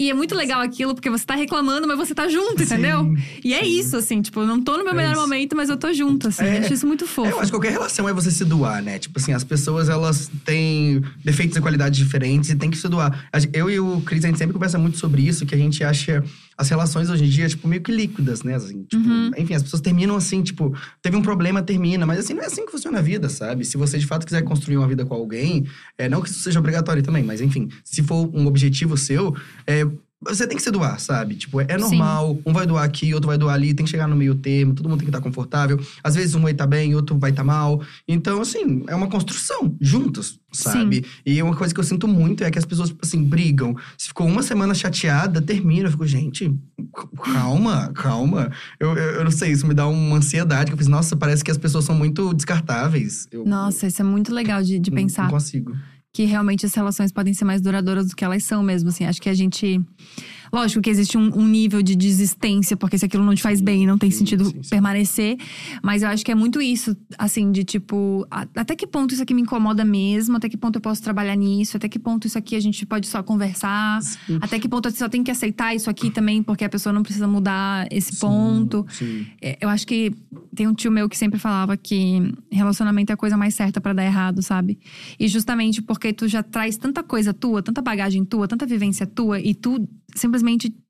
E é muito legal aquilo, porque você tá reclamando, mas você tá junto, entendeu? E é isso, assim, tipo, eu não tô no meu É melhor isso. momento, mas eu tô junto, assim. É. Eu acho isso muito fofo. Eu acho que qualquer relação é você se doar, né? Tipo assim, as pessoas, elas têm defeitos e qualidades diferentes e tem que se doar. Eu e o Cris, a gente sempre conversa muito sobre isso, que a gente acha as relações hoje em dia, tipo, meio que líquidas, né? Assim, tipo, Uhum. Enfim, as pessoas terminam assim, tipo, teve um problema, termina. Mas assim, não é assim que funciona a vida, sabe? Se você de fato quiser construir uma vida com alguém, é, não que isso seja obrigatório também, mas enfim, se for um objetivo seu, é, você tem que se doar, sabe? Tipo, é, é Sim. normal, um vai doar aqui, outro vai doar ali, tem que chegar no meio termo, todo mundo tem que estar confortável. Às vezes um vai estar bem, outro vai estar mal. Então, assim, é uma construção, juntos, sabe? E uma coisa que eu sinto muito é que as pessoas, assim, brigam. Se ficou uma semana chateada, termina. Eu fico, gente, calma, calma. Eu, eu, eu não sei, isso me dá uma ansiedade. Que eu fiz, nossa, parece que as pessoas são muito descartáveis. Eu, Nossa, isso é muito legal de, de não- pensar. Não consigo. Que realmente as relações podem ser mais duradouras do que elas são mesmo, assim. Acho que a gente... Lógico que existe um, um nível de desistência, porque se aquilo não te faz bem, não tem Sim, sentido sim, sim. permanecer. Mas eu acho que é muito isso, assim, de tipo... a- até que ponto isso aqui me incomoda mesmo? Até que ponto eu posso trabalhar nisso? Até que ponto isso aqui a gente pode só conversar? Até que ponto eu só tenho que aceitar isso aqui também, porque a pessoa não precisa mudar esse ponto? É, Eu acho que tem um tio meu que sempre falava que relacionamento é a coisa mais certa pra dar errado, sabe? E justamente porque tu já traz tanta coisa tua, tanta bagagem tua, tanta vivência tua, e tu simplesmente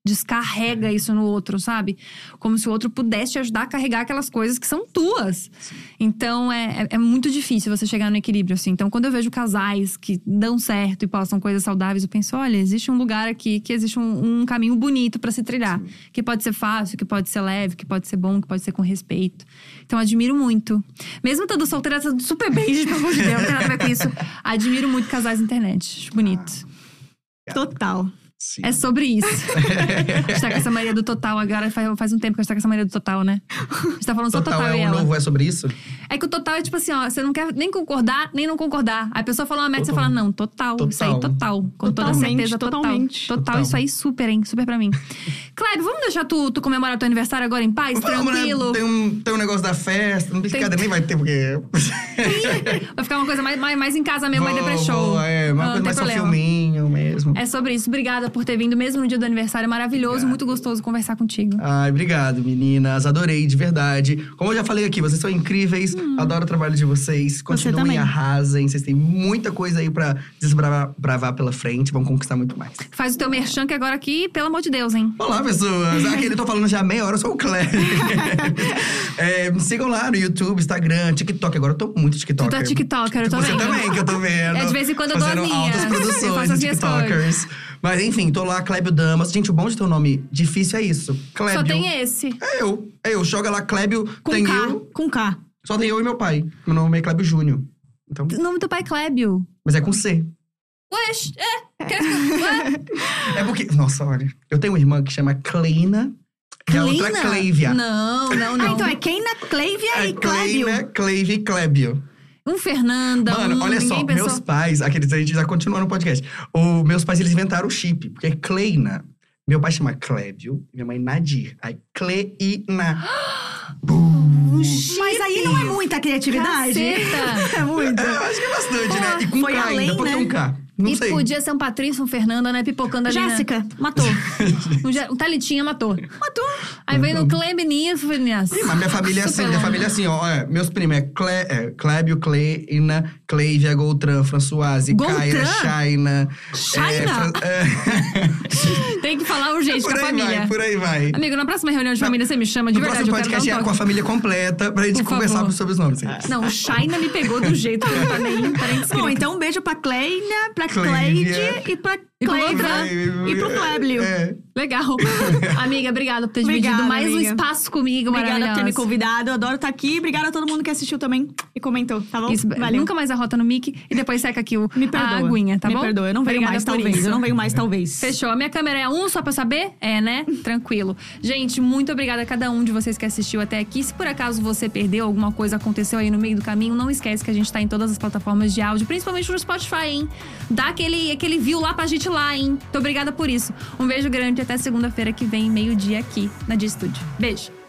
descarrega isso no outro, sabe? Como se o outro pudesse te ajudar a carregar aquelas coisas que são tuas. Então é, é, é muito difícil você chegar no equilíbrio, assim. Então, quando eu vejo casais que dão certo e postam coisas saudáveis, eu penso: olha, existe um lugar aqui que existe um, um caminho bonito pra se trilhar. Que pode ser fácil, que pode ser leve, que pode ser bom, que pode ser com respeito. Então, admiro muito. Mesmo estando solteira, tá tudo super bem, gente, pelo amor de Deus, não tem nada a ver com isso. Admiro muito casais na internet. Acho bonito. Total. Sim. É sobre isso. a gente tá com essa Maria do Total agora. Faz, faz um tempo que a gente tá com essa Maria do Total, né? A gente tá falando só Total Total, é e o ela. novo, é sobre isso? É que o total é tipo assim, ó, você não quer nem concordar, nem não concordar. Aí a pessoa fala uma merda, você Total. fala, não, total, Isso aí, Total. total. Com toda Totalmente, certeza, total. totalmente. Total, Total. isso aí, super, hein? Super pra mim. Cléber, vamos deixar tu, tu comemorar teu aniversário agora em paz, Vamos, né? tranquilo? Tem um, tem um negócio da festa, não tem Tem- nem vai ter, porque. Vai ficar uma coisa mais, mais, mais em casa mesmo, Vou- show. vou, É, uma Não, coisa mais só filminho mesmo. É sobre isso. Obrigada por ter vindo mesmo no dia do aniversário. Maravilhoso, muito gostoso conversar contigo. Ai, obrigado, meninas. Adorei, de verdade. Como eu já falei aqui, vocês são incríveis. Adoro o trabalho de vocês. Continuem, também. arrasem. Vocês têm muita coisa aí pra desbravar pela frente. Vão conquistar muito mais. Faz o teu merchan que agora aqui, pelo amor de Deus, hein? Olá, pessoas! Aqui ele tô falando já meia hora, eu sou o Cléber. É, me sigam lá no YouTube, Instagram, TikTok. Agora eu tô muito TikToker. Tu tá TikToker, eu tô Você vendo. também, que eu tô vendo. É, de vez em quando eu dou a minha. altas Eu produções faço as minhas TikTokers. Mas enfim, tô lá, Clébio Damas. Gente, o bom de ter um nome difícil é isso. Clébio. Só tem esse. É eu. É eu. Joga lá, Clébio. Com tem K. eu. Com K. Só tem eu e meu pai. Meu nome é Clébio Júnior. Então, O nome do pai é Clébio. mas é com C. Ué, é. Quer... Ué? É porque. Nossa, olha. Eu tenho uma irmã que chama Kleina. E a outra é Kleina? Clávia. Não, não, não. Ah, então é Keina, Clávia É e Clébio. Kleina, Clávia e Clébio. Um Fernanda, Mano, um... olha só, pensou... meus pais, aqueles, a gente já continua no podcast. O, meus pais, eles inventaram o chip, porque é Kleina. Meu pai chama Clébio, minha mãe Nadir. Aí, Kleina. Mas aí não é muita criatividade? Caceta. é muito. É, eu acho que é bastante, né? E com Foi K além, ainda, porque né? um K. Não e sei. podia ser um Patrício, um Fernanda, né? Pipocando ali. né? Jéssica, matou. Um, Je- um Thalitinha matou. matou. Aí vem no Clebeninha, Finias. Ih, mas minha família é assim, minha família é assim, ó. é, meus primos é, Cle, é Clébio, Kleina, Cleivia, Goltran, Françoise, Goltran? Kaira, Shaina. Shaina? É, é, Tem que falar urgente por com a família. vai, por aí vai. Amigo, na próxima reunião de família você me chama de no verdade. próximo eu quero podcast dar é um com a família completa, pra gente Por conversar favor. sobre os nomes. gente. Não, o Shaina me pegou do jeito que não tá nem, Bom, então um beijo pra Kleina, pra Clávia. Cleide e pra E pro Cleiva e pro Cléblio. É. Legal. amiga, obrigada por ter dividido Obrigada, mais um amiga. espaço comigo, Obrigada por ter me convidado. Eu adoro estar aqui. Obrigada a todo mundo que assistiu também e comentou, tá bom? Isso, Valeu. nunca mais arrota no mic e depois seca aqui o, Me a perdoa. aguinha, tá me bom? perdoa. Eu não venho mais, talvez. isso. Eu não venho mais, talvez. Fechou. A minha câmera é um só pra saber? É, né? Tranquilo. Gente, muito obrigada a cada um de vocês que assistiu até aqui. Se por acaso você perdeu alguma coisa, aconteceu aí no meio do caminho, não esquece que a gente tá em todas as plataformas de áudio, principalmente no Spotify, hein? Dá aquele, aquele view lá pra gente lá, hein? Muito obrigada por isso. Um beijo grande e até segunda-feira que vem, meio-dia aqui na Dia Estúdio. Beijo.